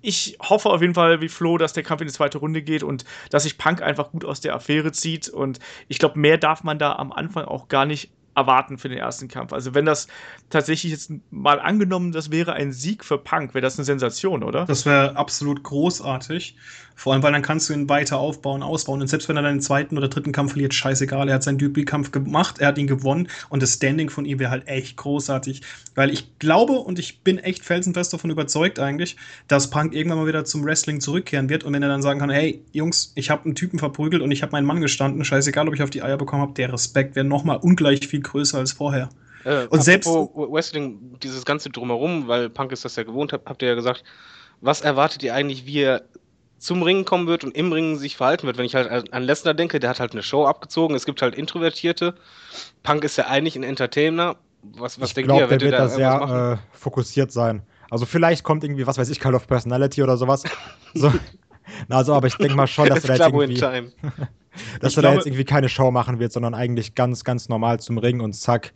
ich hoffe auf jeden Fall wie Flo, dass der Kampf in die zweite Runde geht und dass sich Punk einfach gut aus der Affäre zieht. Und ich glaube, mehr darf man da am Anfang auch gar nicht erwarten für den ersten Kampf. Also wenn das tatsächlich jetzt mal angenommen, das wäre ein Sieg für Punk, wäre das eine Sensation, oder? Das wäre absolut großartig. Vor allem, weil dann kannst du ihn weiter aufbauen, ausbauen. Und selbst wenn er dann den zweiten oder dritten Kampf verliert, scheißegal. Er hat seinen Debütkampf gemacht, er hat ihn gewonnen und das Standing von ihm wäre halt echt großartig. Weil ich glaube und ich bin echt felsenfest davon überzeugt eigentlich, dass Punk irgendwann mal wieder zum Wrestling zurückkehren wird. Und wenn er dann sagen kann, hey, Jungs, ich habe einen Typen verprügelt und ich habe meinen Mann gestanden, scheißegal, ob ich auf die Eier bekommen habe, der Respekt wäre nochmal ungleich viel größer als vorher. Äh, und selbst Wrestling, dieses ganze drumherum, weil Punk ist das ja gewohnt, habt ihr ja gesagt, was erwartet ihr eigentlich, wie er zum Ringen kommen wird und im Ringen sich verhalten wird. Wenn ich halt an Lesnar denke, der hat halt eine Show abgezogen. Es gibt halt Introvertierte. Punk ist ja eigentlich ein Entertainer. Was, was ich denkt glaub, ihr? Der wird da sehr äh, fokussiert sein. Also vielleicht kommt irgendwie, was weiß ich, Call of Personality oder sowas. *laughs* so. Also, aber ich denke mal schon, *laughs* dass er da jetzt irgendwie, *laughs* dass er da jetzt irgendwie keine Show machen wird, sondern eigentlich ganz, ganz normal zum Ringen und zack.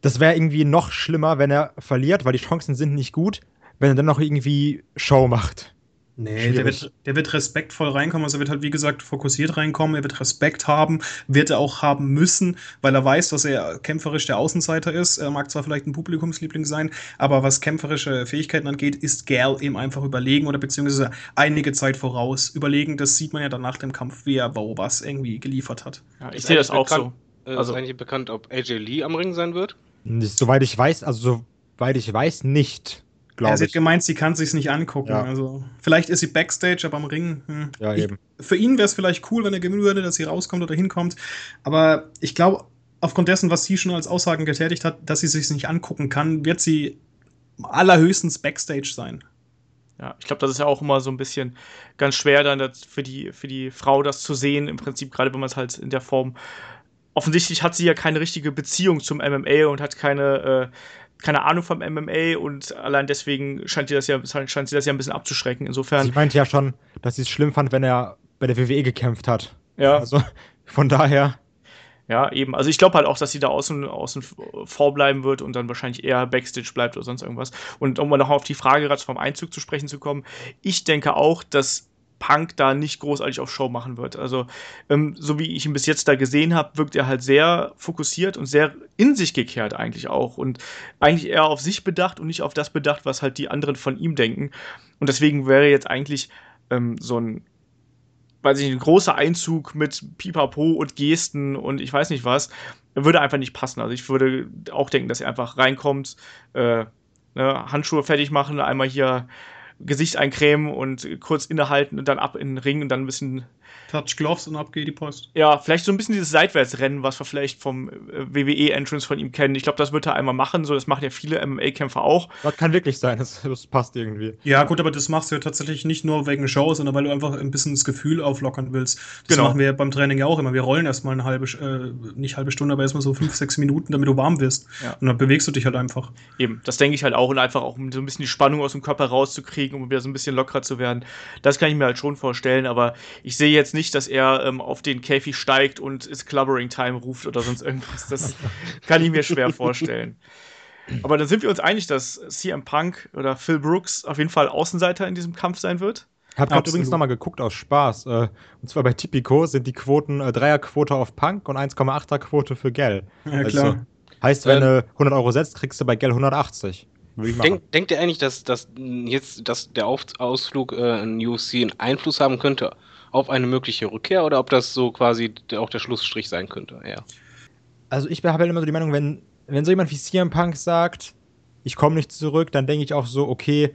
Das wäre irgendwie noch schlimmer, wenn er verliert, weil die Chancen sind nicht gut, wenn er dann noch irgendwie Show macht. Nee, der wird, der wird respektvoll reinkommen. Also er wird halt, wie gesagt, fokussiert reinkommen. Er wird Respekt haben, wird er auch haben müssen, weil er weiß, dass er kämpferisch der Außenseiter ist. Er mag zwar vielleicht ein Publikumsliebling sein, aber was kämpferische Fähigkeiten angeht, ist Gal ihm einfach überlegen oder beziehungsweise einige Zeit voraus. Überlegen, das sieht man ja dann nach dem Kampf, wie er wo was irgendwie geliefert hat. Ja, ich sehe das auch bekannt, so. Äh, also, ist eigentlich bekannt, ob AJ Lee am Ring sein wird? Soweit ich weiß, also soweit ich weiß, nicht. Ja, sie hat gemeint, sie kann sich's nicht angucken. Ja. Also vielleicht ist sie Backstage, aber am Ring. Hm. Ja, ich, eben. Für ihn wäre es vielleicht cool, wenn er gewinnen würde, dass sie rauskommt oder hinkommt. Aber ich glaube, aufgrund dessen, was sie schon als Aussagen getätigt hat, dass sie sich nicht angucken kann, wird sie allerhöchstens Backstage sein. Ja, ich glaube, das ist ja auch immer so ein bisschen ganz schwer dann für die, für die Frau das zu sehen, im Prinzip, gerade wenn man es halt in der Form. Offensichtlich hat sie ja keine richtige Beziehung zum MMA und hat keine äh, keine Ahnung vom MMA und allein deswegen scheint sie das ja, scheint sie das ja ein bisschen abzuschrecken. Insofern. Sie meinte ja schon, dass sie es schlimm fand, wenn er bei der WWE gekämpft hat. Ja. Also von daher. Ja, eben. Also ich glaube halt auch, dass sie da außen, außen vorbleiben wird und dann wahrscheinlich eher Backstage bleibt oder sonst irgendwas. Und um mal noch auf die Frage gerade vom Einzug zu sprechen zu kommen, ich denke auch, dass Punk da nicht großartig auf Show machen wird. Also, ähm, so wie ich ihn bis jetzt da gesehen habe, wirkt er halt sehr fokussiert und sehr in sich gekehrt eigentlich auch. Und eigentlich eher auf sich bedacht und nicht auf das bedacht, was halt die anderen von ihm denken. Und deswegen wäre jetzt eigentlich ähm, so ein weiß ich, ein großer Einzug mit Pipapo und Gesten und ich weiß nicht was, würde einfach nicht passen. Also ich würde auch denken, dass er einfach reinkommt, äh, ne, Handschuhe fertig machen, einmal hier Gesicht eincremen und kurz innehalten und dann ab in den Ring und dann ein bisschen Touch Gloves und ab geht die Post. Ja, vielleicht so ein bisschen dieses Seitwärtsrennen, was wir vielleicht vom äh, WWE-Entrance von ihm kennen. Ich glaube, das wird er einmal machen. So, das machen ja viele MMA-Kämpfer auch. Das kann wirklich sein, das, das, passt irgendwie. Ja, gut, aber das machst du ja tatsächlich nicht nur wegen Show, sondern weil du einfach ein bisschen das Gefühl auflockern willst. Das genau. machen wir beim Training ja auch immer. Wir rollen erstmal eine halbe, äh, nicht halbe Stunde, aber erstmal so fünf, sechs Minuten, damit du warm wirst. Ja. Und dann bewegst du dich halt einfach. Eben, das denke ich halt auch. Und einfach auch, um so ein bisschen die Spannung aus dem Körper rauszukriegen, um wieder so ein bisschen lockerer zu werden. Das kann ich mir halt schon vorstellen, aber ich sehe jetzt nicht, dass er ähm, auf den Käfig steigt und ist Clubbering Time ruft oder sonst irgendwas. Das *laughs* kann ich mir schwer vorstellen. Aber dann sind wir uns einig, dass CM Punk oder Phil Brooks auf jeden Fall Außenseiter in diesem Kampf sein wird. Hab gerade übrigens nochmal geguckt aus Spaß. Äh, und zwar bei Tipico sind die Quoten äh, Dreierquote auf Punk und 1,8er Quote für Gell. Ja, klar. Also, heißt, wenn ähm, du 100 Euro setzt, kriegst du bei Gell 180. Denk, denkt ihr eigentlich, dass, dass jetzt dass der Auf Ausflug äh, in UFC einen Einfluss haben könnte auf eine mögliche Rückkehr oder ob das so quasi auch der Schlussstrich sein könnte? Ja. Also ich habe halt immer so die Meinung, wenn, wenn so jemand wie CM Punk sagt, ich komme nicht zurück, dann denke ich auch so, okay,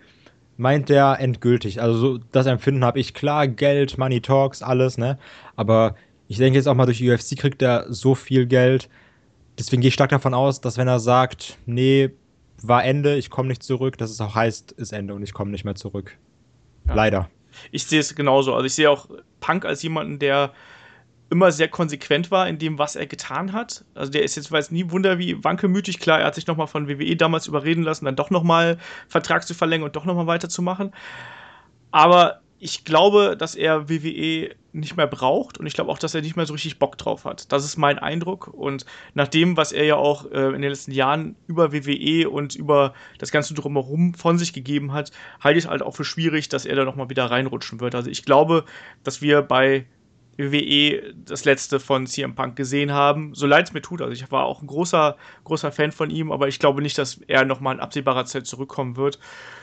meint der endgültig. Also so, das Empfinden habe ich klar, Geld, Money Talks, alles, ne? Aber ich denke jetzt auch mal durch die UFC kriegt er so viel Geld. Deswegen gehe ich stark davon aus, dass wenn er sagt, nee, war Ende, ich komme nicht zurück, dass es auch heißt, ist Ende und ich komme nicht mehr zurück. Ja. Leider. Ich sehe es genauso. Also ich sehe auch Punk als jemanden, der immer sehr konsequent war in dem, was er getan hat. Also der ist jetzt, weiß nie Wunder wie wankelmütig. Klar, er hat sich nochmal von WWE damals überreden lassen, dann doch nochmal Vertrag zu verlängern und doch nochmal weiterzumachen. Aber ich glaube, dass er WWE nicht mehr braucht und ich glaube auch, dass er nicht mehr so richtig Bock drauf hat. Das ist mein Eindruck und nach dem, was er ja auch äh, in den letzten Jahren über WWE und über das Ganze drumherum von sich gegeben hat, halte ich es halt auch für schwierig, dass er da nochmal wieder reinrutschen wird. Also ich glaube, dass wir bei WWE das letzte von CM Punk gesehen haben. So leid es mir tut. Also ich war auch ein großer, großer Fan von ihm, aber ich glaube nicht, dass er nochmal in absehbarer Zeit zurückkommen wird.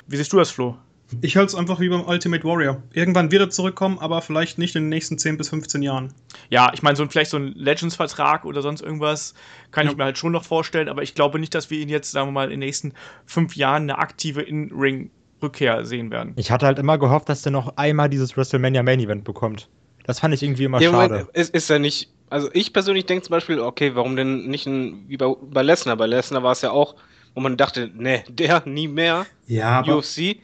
Wie siehst du das, Flo? Ich halte es einfach wie beim Ultimate Warrior. Irgendwann wird er zurückkommen, aber vielleicht nicht in den nächsten 10 bis 15 Jahren. Ja, ich meine, so ein, vielleicht so ein Legends-Vertrag oder sonst irgendwas kann ja. ich mir halt schon noch vorstellen, aber ich glaube nicht, dass wir ihn jetzt, sagen wir mal, in den nächsten fünf Jahren eine aktive In-Ring-Rückkehr sehen werden. Ich hatte halt immer gehofft, dass der noch einmal dieses WrestleMania Main Event bekommt. Das fand ich irgendwie immer ja, schade. Moment, ist, ist ja nicht. Also ich persönlich denke zum Beispiel, okay, warum denn nicht ein, wie bei, bei Lesnar? Bei Lesnar war es ja auch, wo man dachte, ne, der nie mehr. Ja, aber, UFC.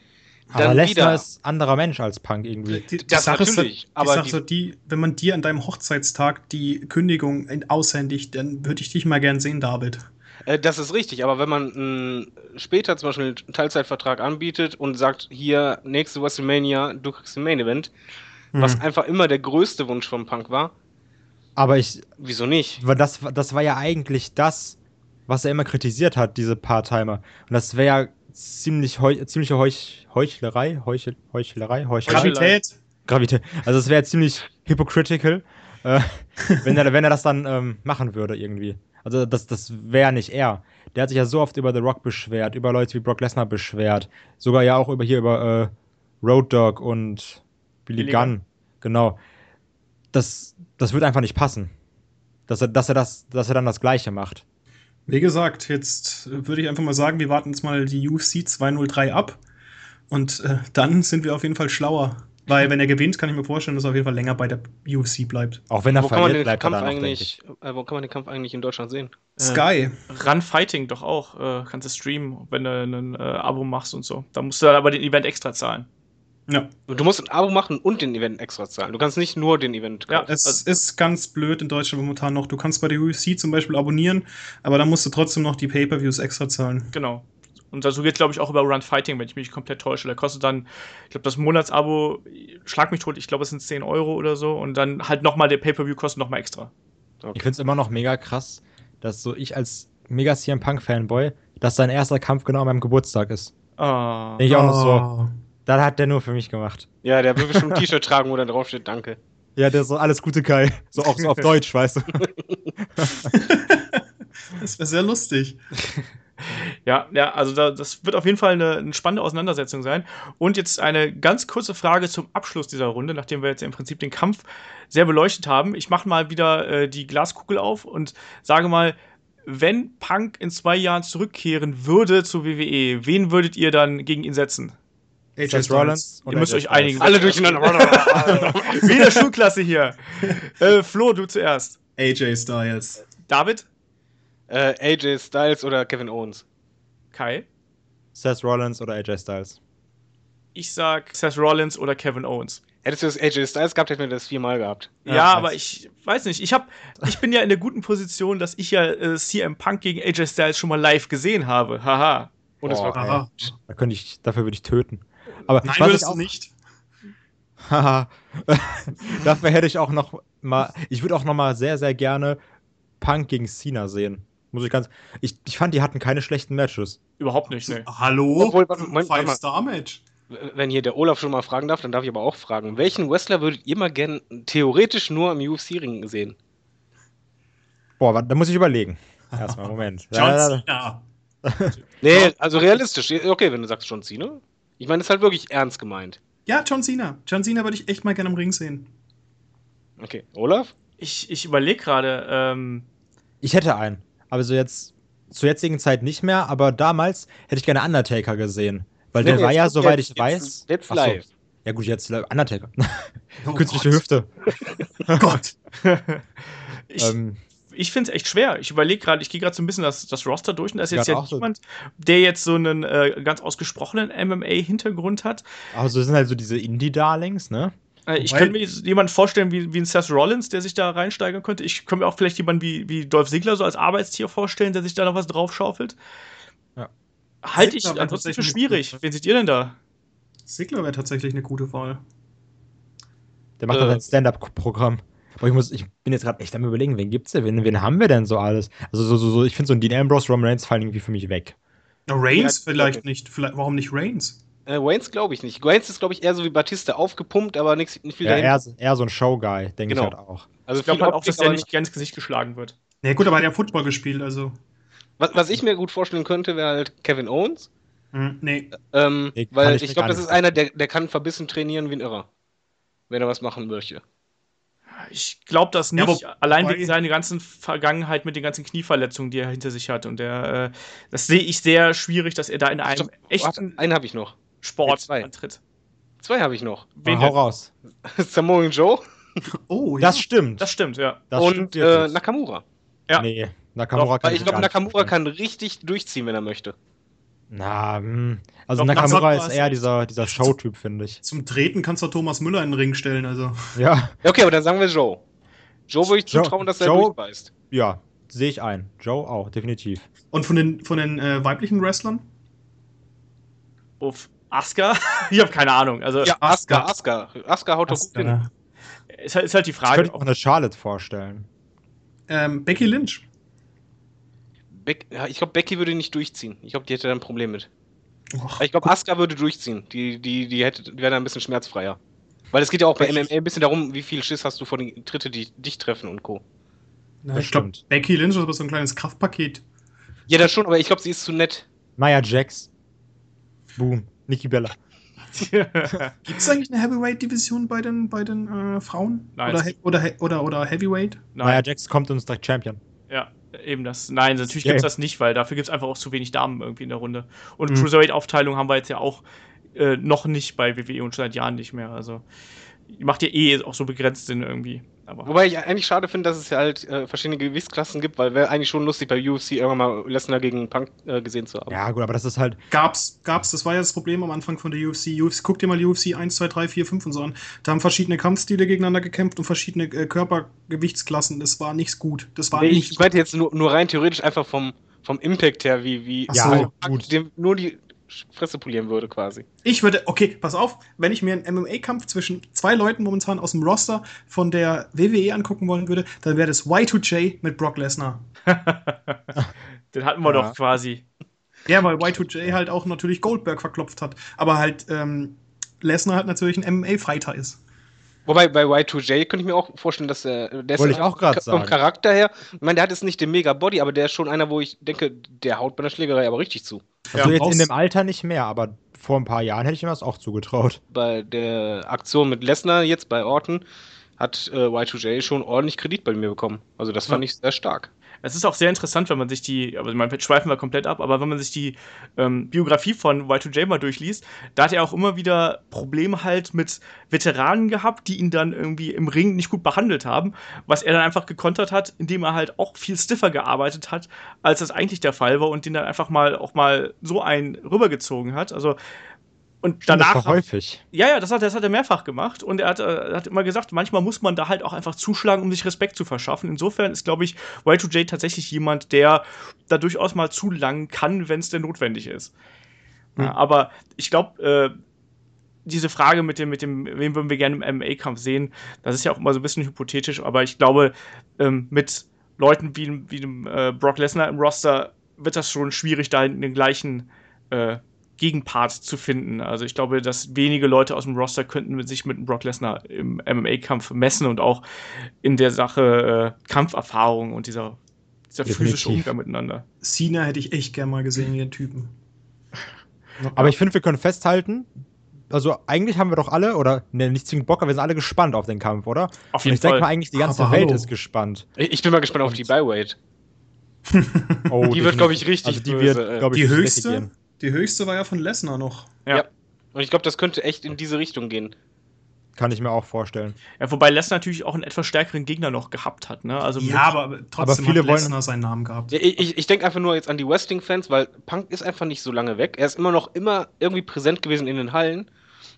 Aber Lesnar ist anderer Mensch als Punk irgendwie. Die, die das Sache natürlich. Ist, aber die, so, die, wenn man dir an deinem Hochzeitstag die Kündigung aushändigt, dann würde ich dich mal gern sehen, David. Äh, das ist richtig, aber wenn man äh, später zum Beispiel einen Teilzeitvertrag anbietet und sagt, hier, nächste WrestleMania, du kriegst ein Main Event, mhm. was einfach immer der größte Wunsch von Punk war. Aber ich. Wieso nicht? Weil das, das war ja eigentlich das, was er immer kritisiert hat, diese Part-Timer. Und das wäre ja ziemlich heu, ziemliche Heuch, Heuchlerei, Heuchel, Heuchlerei, Heuchlerei. Gravität. Gravität. Also es wäre ziemlich hypocritical, äh, *laughs* wenn, er, wenn er das dann ähm, machen würde irgendwie. Also das, das wäre nicht er. Der hat sich ja so oft über The Rock beschwert, über Leute wie Brock Lesnar beschwert, sogar ja auch über hier über äh, Road Dog und Billy, Billy Gunn. Genau. Das, das wird einfach nicht passen. Dass er, dass, er das, dass er dann das Gleiche macht. Wie gesagt, jetzt würde ich einfach mal sagen, wir warten jetzt mal die UFC 203 ab. Und äh, dann sind wir auf jeden Fall schlauer. Weil wenn er gewinnt, kann ich mir vorstellen, dass er auf jeden Fall länger bei der UFC bleibt. Auch wenn er wo verliert, bleibt Kampf er danach, eigentlich, äh, Wo kann man den Kampf eigentlich in Deutschland sehen? Sky. Äh, Run Fighting doch auch. Äh, kannst du streamen, wenn du ein äh, Abo machst und so. Da musst du dann aber den Event extra zahlen. Ja. Du musst ein Abo machen und den Event extra zahlen. Du kannst nicht nur den Event kaufen. Ja, es also, ist ganz blöd in Deutschland momentan noch. Du kannst bei der UFC zum Beispiel abonnieren, aber dann musst du trotzdem noch die Pay-Per-Views extra zahlen. Genau. Und so geht glaube ich, auch über Run Fighting, wenn ich mich komplett täusche. Da kostet dann, ich glaube, das Monatsabo, schlag mich tot, ich glaube, es sind 10 Euro oder so. Und dann halt nochmal der Pay-Per-View kostet nochmal extra. Okay. Ich finde es immer noch mega krass, dass so ich als mega CM Punk-Fanboy, dass sein erster Kampf genau an meinem Geburtstag ist. Oh. Denke ich auch noch so. Das hat der nur für mich gemacht. Ja, der will bestimmt ein *laughs* T-Shirt tragen, wo da drauf steht, danke. Ja, der ist so alles Gute Kai. So auch so auf *laughs* Deutsch, weißt du. *laughs* das wäre sehr lustig. Ja, ja, also da, das wird auf jeden Fall eine, eine, spannende Auseinandersetzung sein. Und jetzt eine ganz kurze Frage zum Abschluss dieser Runde, nachdem wir jetzt im Prinzip den Kampf sehr beleuchtet haben. Ich mache mal wieder äh, die Glaskugel auf und sage mal, wenn Punk in zwei Jahren zurückkehren würde zur WWE, wen würdet ihr dann gegen ihn setzen? AJ. Rollins Ihr müsst AJ euch einigen. Alle durcheinander. *laughs* Wie in der Schulklasse hier. *laughs* Äh, Flo, du zuerst. AJ Styles. David? äh, AJ Styles oder Kevin Owens. Kai? Seth Rollins oder AJ Styles. Ich sag Seth Rollins oder Kevin Owens. Hättest du das AJ Styles gehabt, hätten wir das viermal gehabt. Ja, Ja, aber ich weiß nicht. Ich, hab, ich bin ja in der guten Position, dass ich ja äh, CM Punk gegen AJ Styles schon mal live gesehen habe. Haha. Und es war. Aha. Da könnte ich, dafür würde ich töten. Aber Nein, würdest ich du auch, nicht. Haha. *laughs* dafür hätte ich auch noch mal, ich würde auch noch mal sehr, sehr gerne Punk gegen Cena sehen. Muss ich ganz, ich, ich fand, die hatten keine schlechten Matches. Überhaupt nicht, ne. Hallo? Obwohl. Five-Star-Match. Wenn hier der Olaf schon mal fragen darf, dann darf ich aber auch fragen. Welchen Wrestler würdet ihr mal gern theoretisch nur im UFC-Ring sehen? Boah, da muss ich überlegen. Erstmal, Moment. *laughs* John Ja, Cena. Nee, also realistisch. Okay, wenn du sagst John Cena. Ich meine, das ist halt wirklich ernst gemeint. Ja, John Cena. John Cena würde ich echt mal gerne im Ring sehen. Okay, Olaf? Ich, ich überlege gerade, ähm, Ich hätte einen. Aber so jetzt, zur jetzigen Zeit nicht mehr, aber damals hätte ich gerne Undertaker gesehen. Weil der Nee, war jetzt- ja, soweit jetzt- ich weiß. jetzt- jetzt Ach so. live. Ja, gut, jetzt. Undertaker. Oh *laughs* Künstliche. Hüfte. *laughs* Gott. ich, *laughs* Ähm, ich finde es echt schwer. Ich überlege gerade, ich gehe gerade so ein bisschen das, das Roster durch und da ist jetzt Ja, auch so. niemand, der jetzt so einen äh, ganz ausgesprochenen MMA-Hintergrund hat. aber so sind halt so diese Indie-Darlings, ne? Äh, ich könnte mir jemanden vorstellen wie, wie ein Seth Rollins, der sich da reinsteigern könnte. Ich könnte mir auch vielleicht jemanden wie, wie Dolph Ziggler so als Arbeitstier vorstellen, der sich da noch was draufschaufelt. Ja. Halte ich Ziggler ansonsten für schwierig. Wen seht ihr denn da? Sigler wäre tatsächlich eine gute Wahl. Der macht Äh. dann ein Stand-Up-Programm. Aber ich, muss, ich bin jetzt gerade echt am überlegen, wen gibt's denn? Wen, wen haben wir denn so alles? Also so, so, so ich finde so ein Dean Ambrose, Roman Reigns fallen irgendwie für mich weg. Na, Reigns Ja, vielleicht okay. nicht. Vielleicht, warum nicht Reigns? Äh, Waynes glaube ich nicht. Waynes ist, glaube ich, eher so wie Batista aufgepumpt, aber nichts, nicht viel Ja, eher, eher so ein Show-Guy, denke Genau. ich halt auch. Also Ich glaube halt auch, dass der nicht gern ins Gesicht geschlagen wird. Na gut, aber er hat ja Football gespielt, also. Was, was ich mir gut vorstellen könnte, wäre halt Kevin Owens. Hm, nee. Ähm, Nee, weil ich ich glaube, das ist einer, der, der kann verbissen trainieren wie ein Irrer. Wenn er was machen möchte. Ich glaube das Ja, nicht, wo- allein wegen seiner ganzen Vergangenheit mit den ganzen Knieverletzungen, die er hinter sich hat. Und der, äh, das sehe ich sehr schwierig, dass er da in einem Stopp, echten Einen habe ich noch. Sport zwei. antritt. Zwei habe ich noch. Wen Hau denn? raus. *laughs* Samoa Joe Oh, ja. Das stimmt. Das stimmt, ja. das und stimmt äh. Nakamura. Ja. Nee, Nakamura Doch, kann ich glaube, Nakamura kann richtig durchziehen, wenn er möchte. Na, hm. also Doch, Nakamura ist eher dieser, dieser Showtyp, finde ich. Zum Treten kannst du Thomas Müller in den Ring stellen, also. *laughs* Ja, okay, aber dann sagen wir Joe. Joe würde ich Joe- zutrauen, dass er Joe- durchbeißt. ja, sehe ich ein. Joe auch, definitiv. Und von den, von den äh, weiblichen Wrestlern? Auf Asuka? *laughs* ich habe keine Ahnung. Also, Ja, Asuka, Asuka. Asuka haut doch gut hin. Asuka. ist, halt, ist halt die Ich Frage. könnte mir auch eine Charlotte vorstellen. Ähm, Becky Lynch. Beck, ja, ich glaube, Becky würde nicht durchziehen. Ich glaube, die hätte da ein Problem mit. Och, Ich glaube, Asuka würde durchziehen. Die, die, die, hätte, die wäre da ein bisschen schmerzfreier. Weil es geht ja auch bei MMA ein bisschen darum, wie viel Schiss hast du vor den Tritte, die dich treffen und Co. na, das ich glaube, stimmt. Becky Lynch ist aber so ein kleines Kraftpaket. Ja, das schon, aber ich glaube, sie ist zu nett. Nia Jax. Boom. Nikki Bella. *laughs* Gibt es eigentlich eine Heavyweight-Division bei den, bei den äh, Frauen? Nein, Oder, oder, he oder, oder Heavyweight? Nein, Jax kommt und ist direkt Champion. ja, eben das. Nein, natürlich gibt es das nicht, weil dafür gibt es einfach auch zu wenig Damen irgendwie in der Runde. Und Mhm. Cruiserweight-Aufteilung haben wir jetzt ja auch äh, noch nicht bei WWE und schon seit Jahren nicht mehr. Also, macht ja eh auch so begrenzt Sinn irgendwie. Aber Wobei ich eigentlich schade finde, dass es ja halt äh, verschiedene Gewichtsklassen gibt, weil wäre eigentlich schon lustig, bei UFC irgendwann mal Lesnar gegen Punk äh, gesehen zu haben. Ja, gut, aber das ist halt. Gab's, gab's, das war ja das Problem am Anfang von der UFC. UFC guck dir mal UFC 1, 2, 3, 4, 5 und so an. Da haben verschiedene Kampfstile gegeneinander gekämpft und verschiedene äh, Körpergewichtsklassen. Das war nichts gut. Das war Nee, nicht ich meinte jetzt nur, nur rein theoretisch einfach vom, vom Impact her, wie, wie Ach Ja, so. Punk gut. dem nur die Fresse polieren würde quasi. Ich würde, okay, pass auf, wenn ich mir einen MMA-Kampf zwischen zwei Leuten momentan aus dem Roster von der WWE angucken wollen würde, dann wäre das Y2J mit Brock Lesnar. *laughs* den hatten wir Ja. doch quasi. Ja, weil Y2J halt auch natürlich Goldberg verklopft hat. Aber halt ähm, Lesnar halt natürlich ein MMA-Fighter ist. Wobei bei Y2J könnte ich mir auch vorstellen, dass der, der Wollte ich auch vom sagen. Charakter her, ich meine, der hat jetzt nicht den Mega Body, aber der ist schon einer, wo ich denke, der haut bei der Schlägerei aber richtig zu. Also Ja, jetzt in dem Alter nicht mehr, aber vor ein paar Jahren hätte ich ihm das auch zugetraut. Bei der Aktion mit Lesnar jetzt bei Orton hat äh, Y2J schon ordentlich Kredit bei mir bekommen. Also das fand ja. ich sehr stark. Es ist auch sehr interessant, wenn man sich die, aber man schweifen wir komplett ab, aber wenn man sich die ähm, Biografie von Y2J mal durchliest, da hat er auch immer wieder Probleme halt mit Veteranen gehabt, die ihn dann irgendwie im Ring nicht gut behandelt haben, was er dann einfach gekontert hat, indem er halt auch viel stiffer gearbeitet hat, als das eigentlich der Fall war und den dann einfach mal auch mal so einen rübergezogen hat. Also und danach. Das war häufig. Ja, ja, das hat, das hat er mehrfach gemacht. Und er hat, er hat immer gesagt, manchmal muss man da halt auch einfach zuschlagen, um sich Respekt zu verschaffen. Insofern ist, glaube ich, Y2J tatsächlich jemand, der da durchaus mal zulangen kann, wenn es denn notwendig ist. Mhm. Ja, aber ich glaube, äh, diese Frage mit dem, mit dem, wen würden wir gerne im MMA-Kampf sehen, das ist ja auch immer so ein bisschen hypothetisch, aber ich glaube, ähm, mit Leuten wie, wie dem äh, Brock Lesnar im Roster wird das schon schwierig, da in den gleichen äh, Gegenpart zu finden. Also ich glaube, dass wenige Leute aus dem Roster könnten sich mit Brock Lesnar im MMA-Kampf messen und auch in der Sache äh, Kampferfahrung und dieser, dieser physische Umgang miteinander. Cena hätte ich echt gern mal gesehen, den Typen. *laughs* Aber ich finde, wir können festhalten, also eigentlich haben wir doch alle, oder ne, nicht zwingend Bock, aber wir sind alle gespannt auf den Kampf, oder? Auf jeden und ich Fall. denke mal eigentlich, die ganze aber Welt hallo. ist gespannt. Ich bin mal gespannt auf die Byweight. *laughs* oh, die, die wird, glaube ich, richtig also die böse. Wird, glaub ich, die höchste? Die höchste war ja von Lesnar noch. Ja. ja. Und ich glaube, das könnte echt in diese Richtung gehen. Kann ich mir auch vorstellen. Ja, wobei Lesnar natürlich auch einen etwas stärkeren Gegner noch gehabt hat. Ne? Also ja, aber trotzdem aber viele hat Lesnar seinen Namen gehabt. Ja, ich ich denke einfach nur jetzt an die Wrestling-Fans, weil Punk ist einfach nicht so lange weg. Er ist immer noch immer irgendwie präsent gewesen in den Hallen.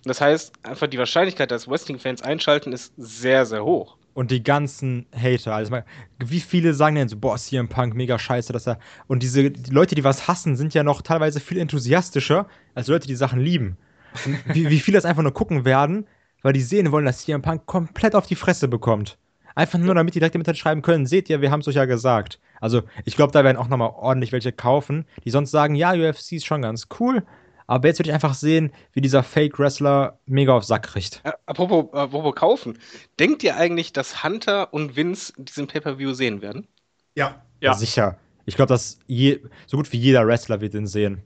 Das heißt, einfach die Wahrscheinlichkeit, dass Wrestling-Fans einschalten, ist sehr, sehr hoch. Und die ganzen Hater, also wie viele sagen denn so, boah, CM Punk, mega scheiße, dass er. Und diese die Leute, die was hassen, sind ja noch teilweise viel enthusiastischer als Leute, die Sachen lieben. wie, wie viele das einfach nur gucken werden, weil die sehen wollen, dass CM Punk komplett auf die Fresse bekommt. Einfach nur, damit die direkt im schreiben können, seht ihr, wir haben es euch ja gesagt. Also, ich glaube, da werden auch nochmal ordentlich welche kaufen, die sonst sagen, ja, UFC ist schon ganz cool, aber jetzt würde ich einfach sehen, wie dieser Fake-Wrestler mega auf Sack kriegt. Äh, apropos, äh, apropos kaufen. Denkt ihr eigentlich, dass Hunter und Vince diesen Pay-Per-View sehen werden? Ja. Ja, sicher. Ich glaube, dass je, so gut wie jeder Wrestler wird ihn sehen.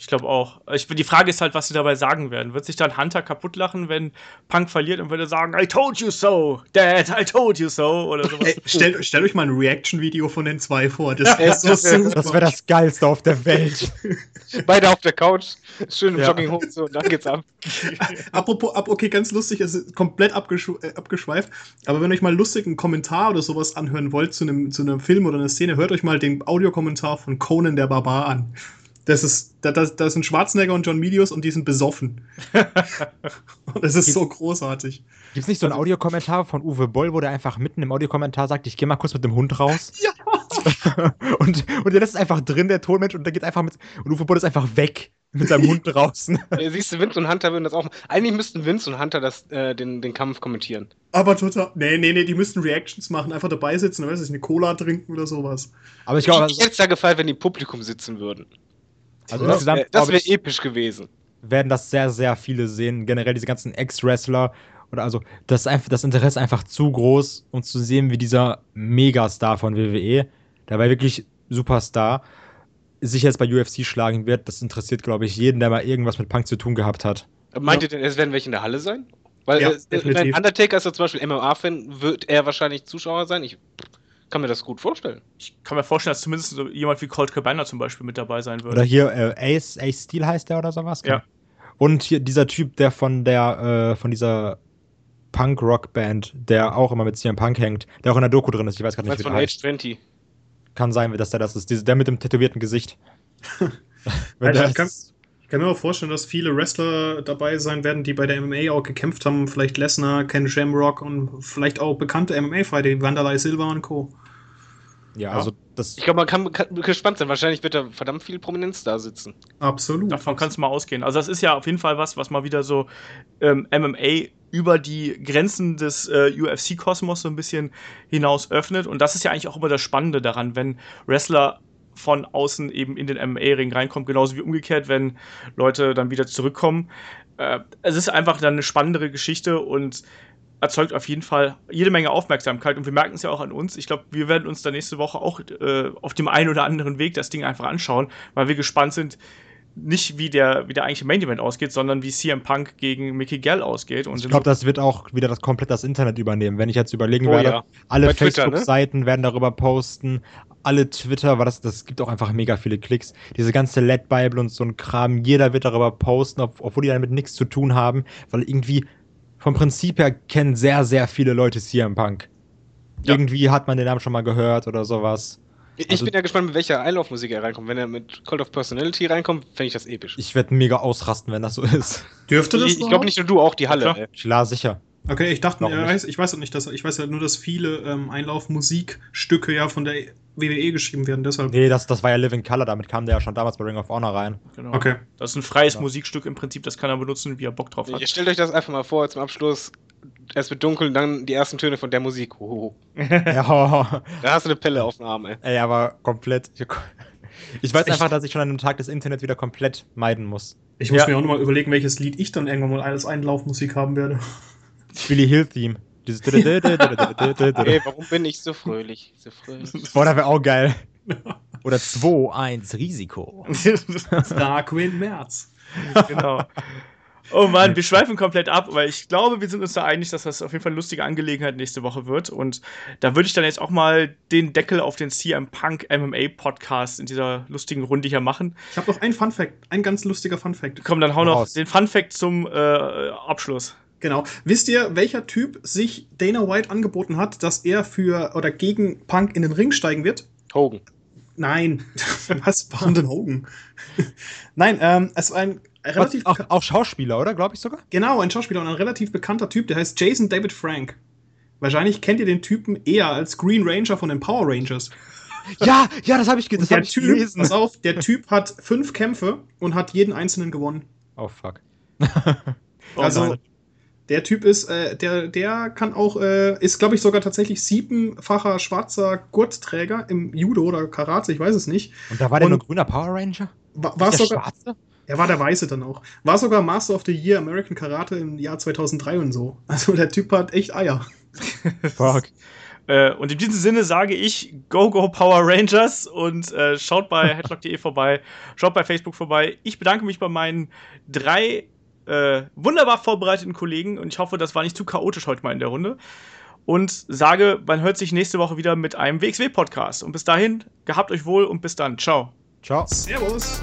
Ich glaube auch. Ich, die Frage ist halt, was sie dabei sagen werden. Wird sich dann Hunter kaputt lachen, wenn Punk verliert und würde sagen, I told you so, Dad, I told you so oder sowas. Ey, stellt, stellt euch mal ein Reaction-Video von den zwei vor. Das wäre so super. Das wäre das Geilste auf der Welt. *laughs* Beide auf der Couch, schön im ja. Jogginghose und dann geht's ab. *laughs* Apropos, ab, okay, ganz lustig, es ist komplett äh, abgeschweift, aber wenn ihr euch mal lustig einen Kommentar oder sowas anhören wollt zu einem, zu einem Film oder einer Szene, hört euch mal den Audiokommentar von Conan der Barbar an. Das ist, da, da, da sind Schwarzenegger und John Medios und die sind besoffen. und *laughs* das ist so großartig. Gibt es nicht so einen also Audiokommentar von Uwe Boll, wo der einfach mitten im Audiokommentar sagt, ich gehe mal kurz mit dem Hund raus? *laughs* Ja! *laughs* und, und der ist einfach drin, der Tonmensch, und der geht einfach mit. Und Uwe Boll ist einfach weg mit seinem Hund draußen. Ja, siehst du, Vince und Hunter würden das auch. Eigentlich müssten Vince und Hunter das, äh, den, den Kampf kommentieren. Aber total. Nee, nee, nee, die müssten Reactions machen, einfach dabei sitzen, weiß ich, eine Cola trinken oder sowas. Aber ich glaube. Ich hätte es ja gefallen, wenn die Publikum sitzen würden. Also das insgesamt wäre wär episch gewesen. Werden das sehr, sehr viele sehen. Generell diese ganzen Ex-Wrestler. Oder also, das, einfach, das Interesse ist einfach zu groß, um zu sehen, wie dieser Megastar von WWE, der war wirklich Superstar, sich jetzt bei UFC schlagen wird. Das interessiert, glaube ich, jeden, der mal irgendwas mit Punk zu tun gehabt hat. Meint ihr denn, es werden welche in der Halle sein? Weil ja, äh, Undertaker ist ja zum Beispiel MMA-Fan, wird er wahrscheinlich Zuschauer sein? Ich kann mir das gut vorstellen. Ich kann mir vorstellen, dass zumindest so jemand wie Colt Cabana zum Beispiel mit dabei sein würde. Oder hier äh, Ace, Ace Steel heißt der oder sowas. Ja. Und hier dieser Typ, der von der, äh, von dieser Punk-Rock-Band, der auch immer mit CM Punk hängt, der auch in der Doku drin ist. Ich weiß gar nicht, wie von Age 20. Kann sein, dass der das ist. Der mit dem tätowierten Gesicht. *laughs* Alter, ich, kann, ich kann mir auch vorstellen, dass viele Wrestler dabei sein werden, die bei der MMA auch gekämpft haben. Vielleicht Lesnar, Ken Shamrock und vielleicht auch bekannte MMA-Fighter, wie Wanderlei Silva und Co. Ja, also das. Ich glaube, man kann, kann, gespannt sein. Wahrscheinlich wird da verdammt viel Prominenz da sitzen. Absolut. Davon kannst du mal ausgehen. Also, das ist ja auf jeden Fall was, was mal wieder so ähm, MMA über die Grenzen des äh, UFC-Kosmos so ein bisschen hinaus öffnet. Und das ist ja eigentlich auch immer das Spannende daran, wenn Wrestler von außen eben in den MMA-Ring reinkommen, genauso wie umgekehrt, wenn Leute dann wieder zurückkommen. Äh, es ist einfach dann eine spannendere Geschichte und erzeugt auf jeden Fall jede Menge Aufmerksamkeit und wir merken es ja auch an uns. Ich glaube, wir werden uns da nächste Woche auch äh, auf dem einen oder anderen Weg das Ding einfach anschauen, weil wir gespannt sind, nicht wie der, wie der eigentliche Main Event ausgeht, sondern wie CM Punk gegen Mickey Gall ausgeht. Und Ich glaube, das wird auch wieder das komplett das Internet übernehmen. Wenn ich jetzt überlegen Oh werde, ja. alle ne? Facebook-Seiten werden darüber posten, alle Twitter, weil das, das gibt auch einfach mega viele Klicks. Diese ganze LED Bible und so ein Kram, jeder wird darüber posten, ob, obwohl die damit nichts zu tun haben, weil irgendwie vom Prinzip her kennen sehr, sehr viele Leute CM Punk. Ja. Irgendwie hat man den Namen schon mal gehört oder sowas. Ich Also- bin ja gespannt, mit welcher Einlaufmusik er reinkommt. Wenn er mit Cult of Personality reinkommt, fände ich das episch. Ich werde mega ausrasten, wenn das so ist. Dürfte das Ich, ich glaube nicht nur du, auch die Halle. Klar. ey. Klar, sicher. Okay, ich dachte, ja, nicht? weiß, ich weiß ja nicht, dass ich weiß ja nur, dass viele ähm, Einlaufmusikstücke ja von der WWE geschrieben werden, deshalb. Nee, das, das war ja Living Color, damit kam der ja schon damals bei Ring of Honor rein. Genau. Okay. Das ist ein freies Ja. Musikstück im Prinzip, das kann er benutzen, wie er Bock drauf hat. Ihr stellt euch das einfach mal vor, zum Abschluss, es wird dunkel, dann die ersten Töne von der Musik. Hoho. ja, Da hast du eine Pelle auf dem Arm, ey. ey, aber komplett. Ich weiß einfach, dass ich schon an einem Tag das Internet wieder komplett meiden muss. Ich muss Ja. mir auch nochmal überlegen, welches Lied ich dann irgendwann mal als Einlaufmusik haben werde. Billy Hill Theme. Dieses Ey, Boah, warum bin ich so fröhlich? So fröhlich. das wäre auch geil. Oder 2-1 Risiko. Darkwing März. genau. Oh Mann, wir schweifen komplett ab, aber ich glaube, wir sind uns da einig, dass das auf jeden Fall eine lustige Angelegenheit nächste Woche wird. Und da würde ich dann jetzt auch mal den Deckel auf den CM Punk MMA Podcast in dieser lustigen Runde hier machen. Ich habe noch einen Fun Fact, ein ganz lustiger Fun Fact. Komm, dann hau noch Raus. den Fun Fact zum äh, Abschluss. Genau. Wisst ihr, welcher Typ sich Dana White angeboten hat, dass er für oder gegen Punk in den Ring steigen wird? Hogan. Nein. *laughs* Was war denn Hogan? *laughs* Nein, ähm, es war ein relativ Auch, auch Schauspieler, oder? Glaube ich sogar? genau ein Schauspieler und ein relativ bekannter Typ, der heißt Jason David Frank. Wahrscheinlich kennt ihr den Typen eher als Green Ranger von den Power Rangers. Ja, ja, das habe ich, das der hab ich Typ, gelesen. pass auf, der Typ hat fünf Kämpfe und hat jeden einzelnen gewonnen. Oh, fuck. *laughs* Oh also Mann. der Typ ist, äh, der, der kann auch, äh, ist glaube ich sogar tatsächlich siebenfacher schwarzer Gurtträger im Judo oder Karate, ich weiß es nicht. Und da war der Und- nur grüner Power Ranger? War, war sogar, schwarze? Er war der Weiße dann auch. War sogar Master of the Year American Karate im Jahr 2003 und so. Also der Typ hat echt Eier. *laughs* Fuck. Äh, und in diesem Sinne sage ich Go Go Power Rangers und äh, schaut bei *laughs* headlock.de vorbei, schaut bei Facebook vorbei. Ich bedanke mich bei meinen drei äh, wunderbar vorbereiteten Kollegen und ich hoffe, das war nicht zu chaotisch heute mal in der Runde. Und sage, man hört sich nächste Woche wieder mit einem WXW-Podcast. Und bis dahin, gehabt euch wohl und bis dann. Ciao. Ciao. Servus.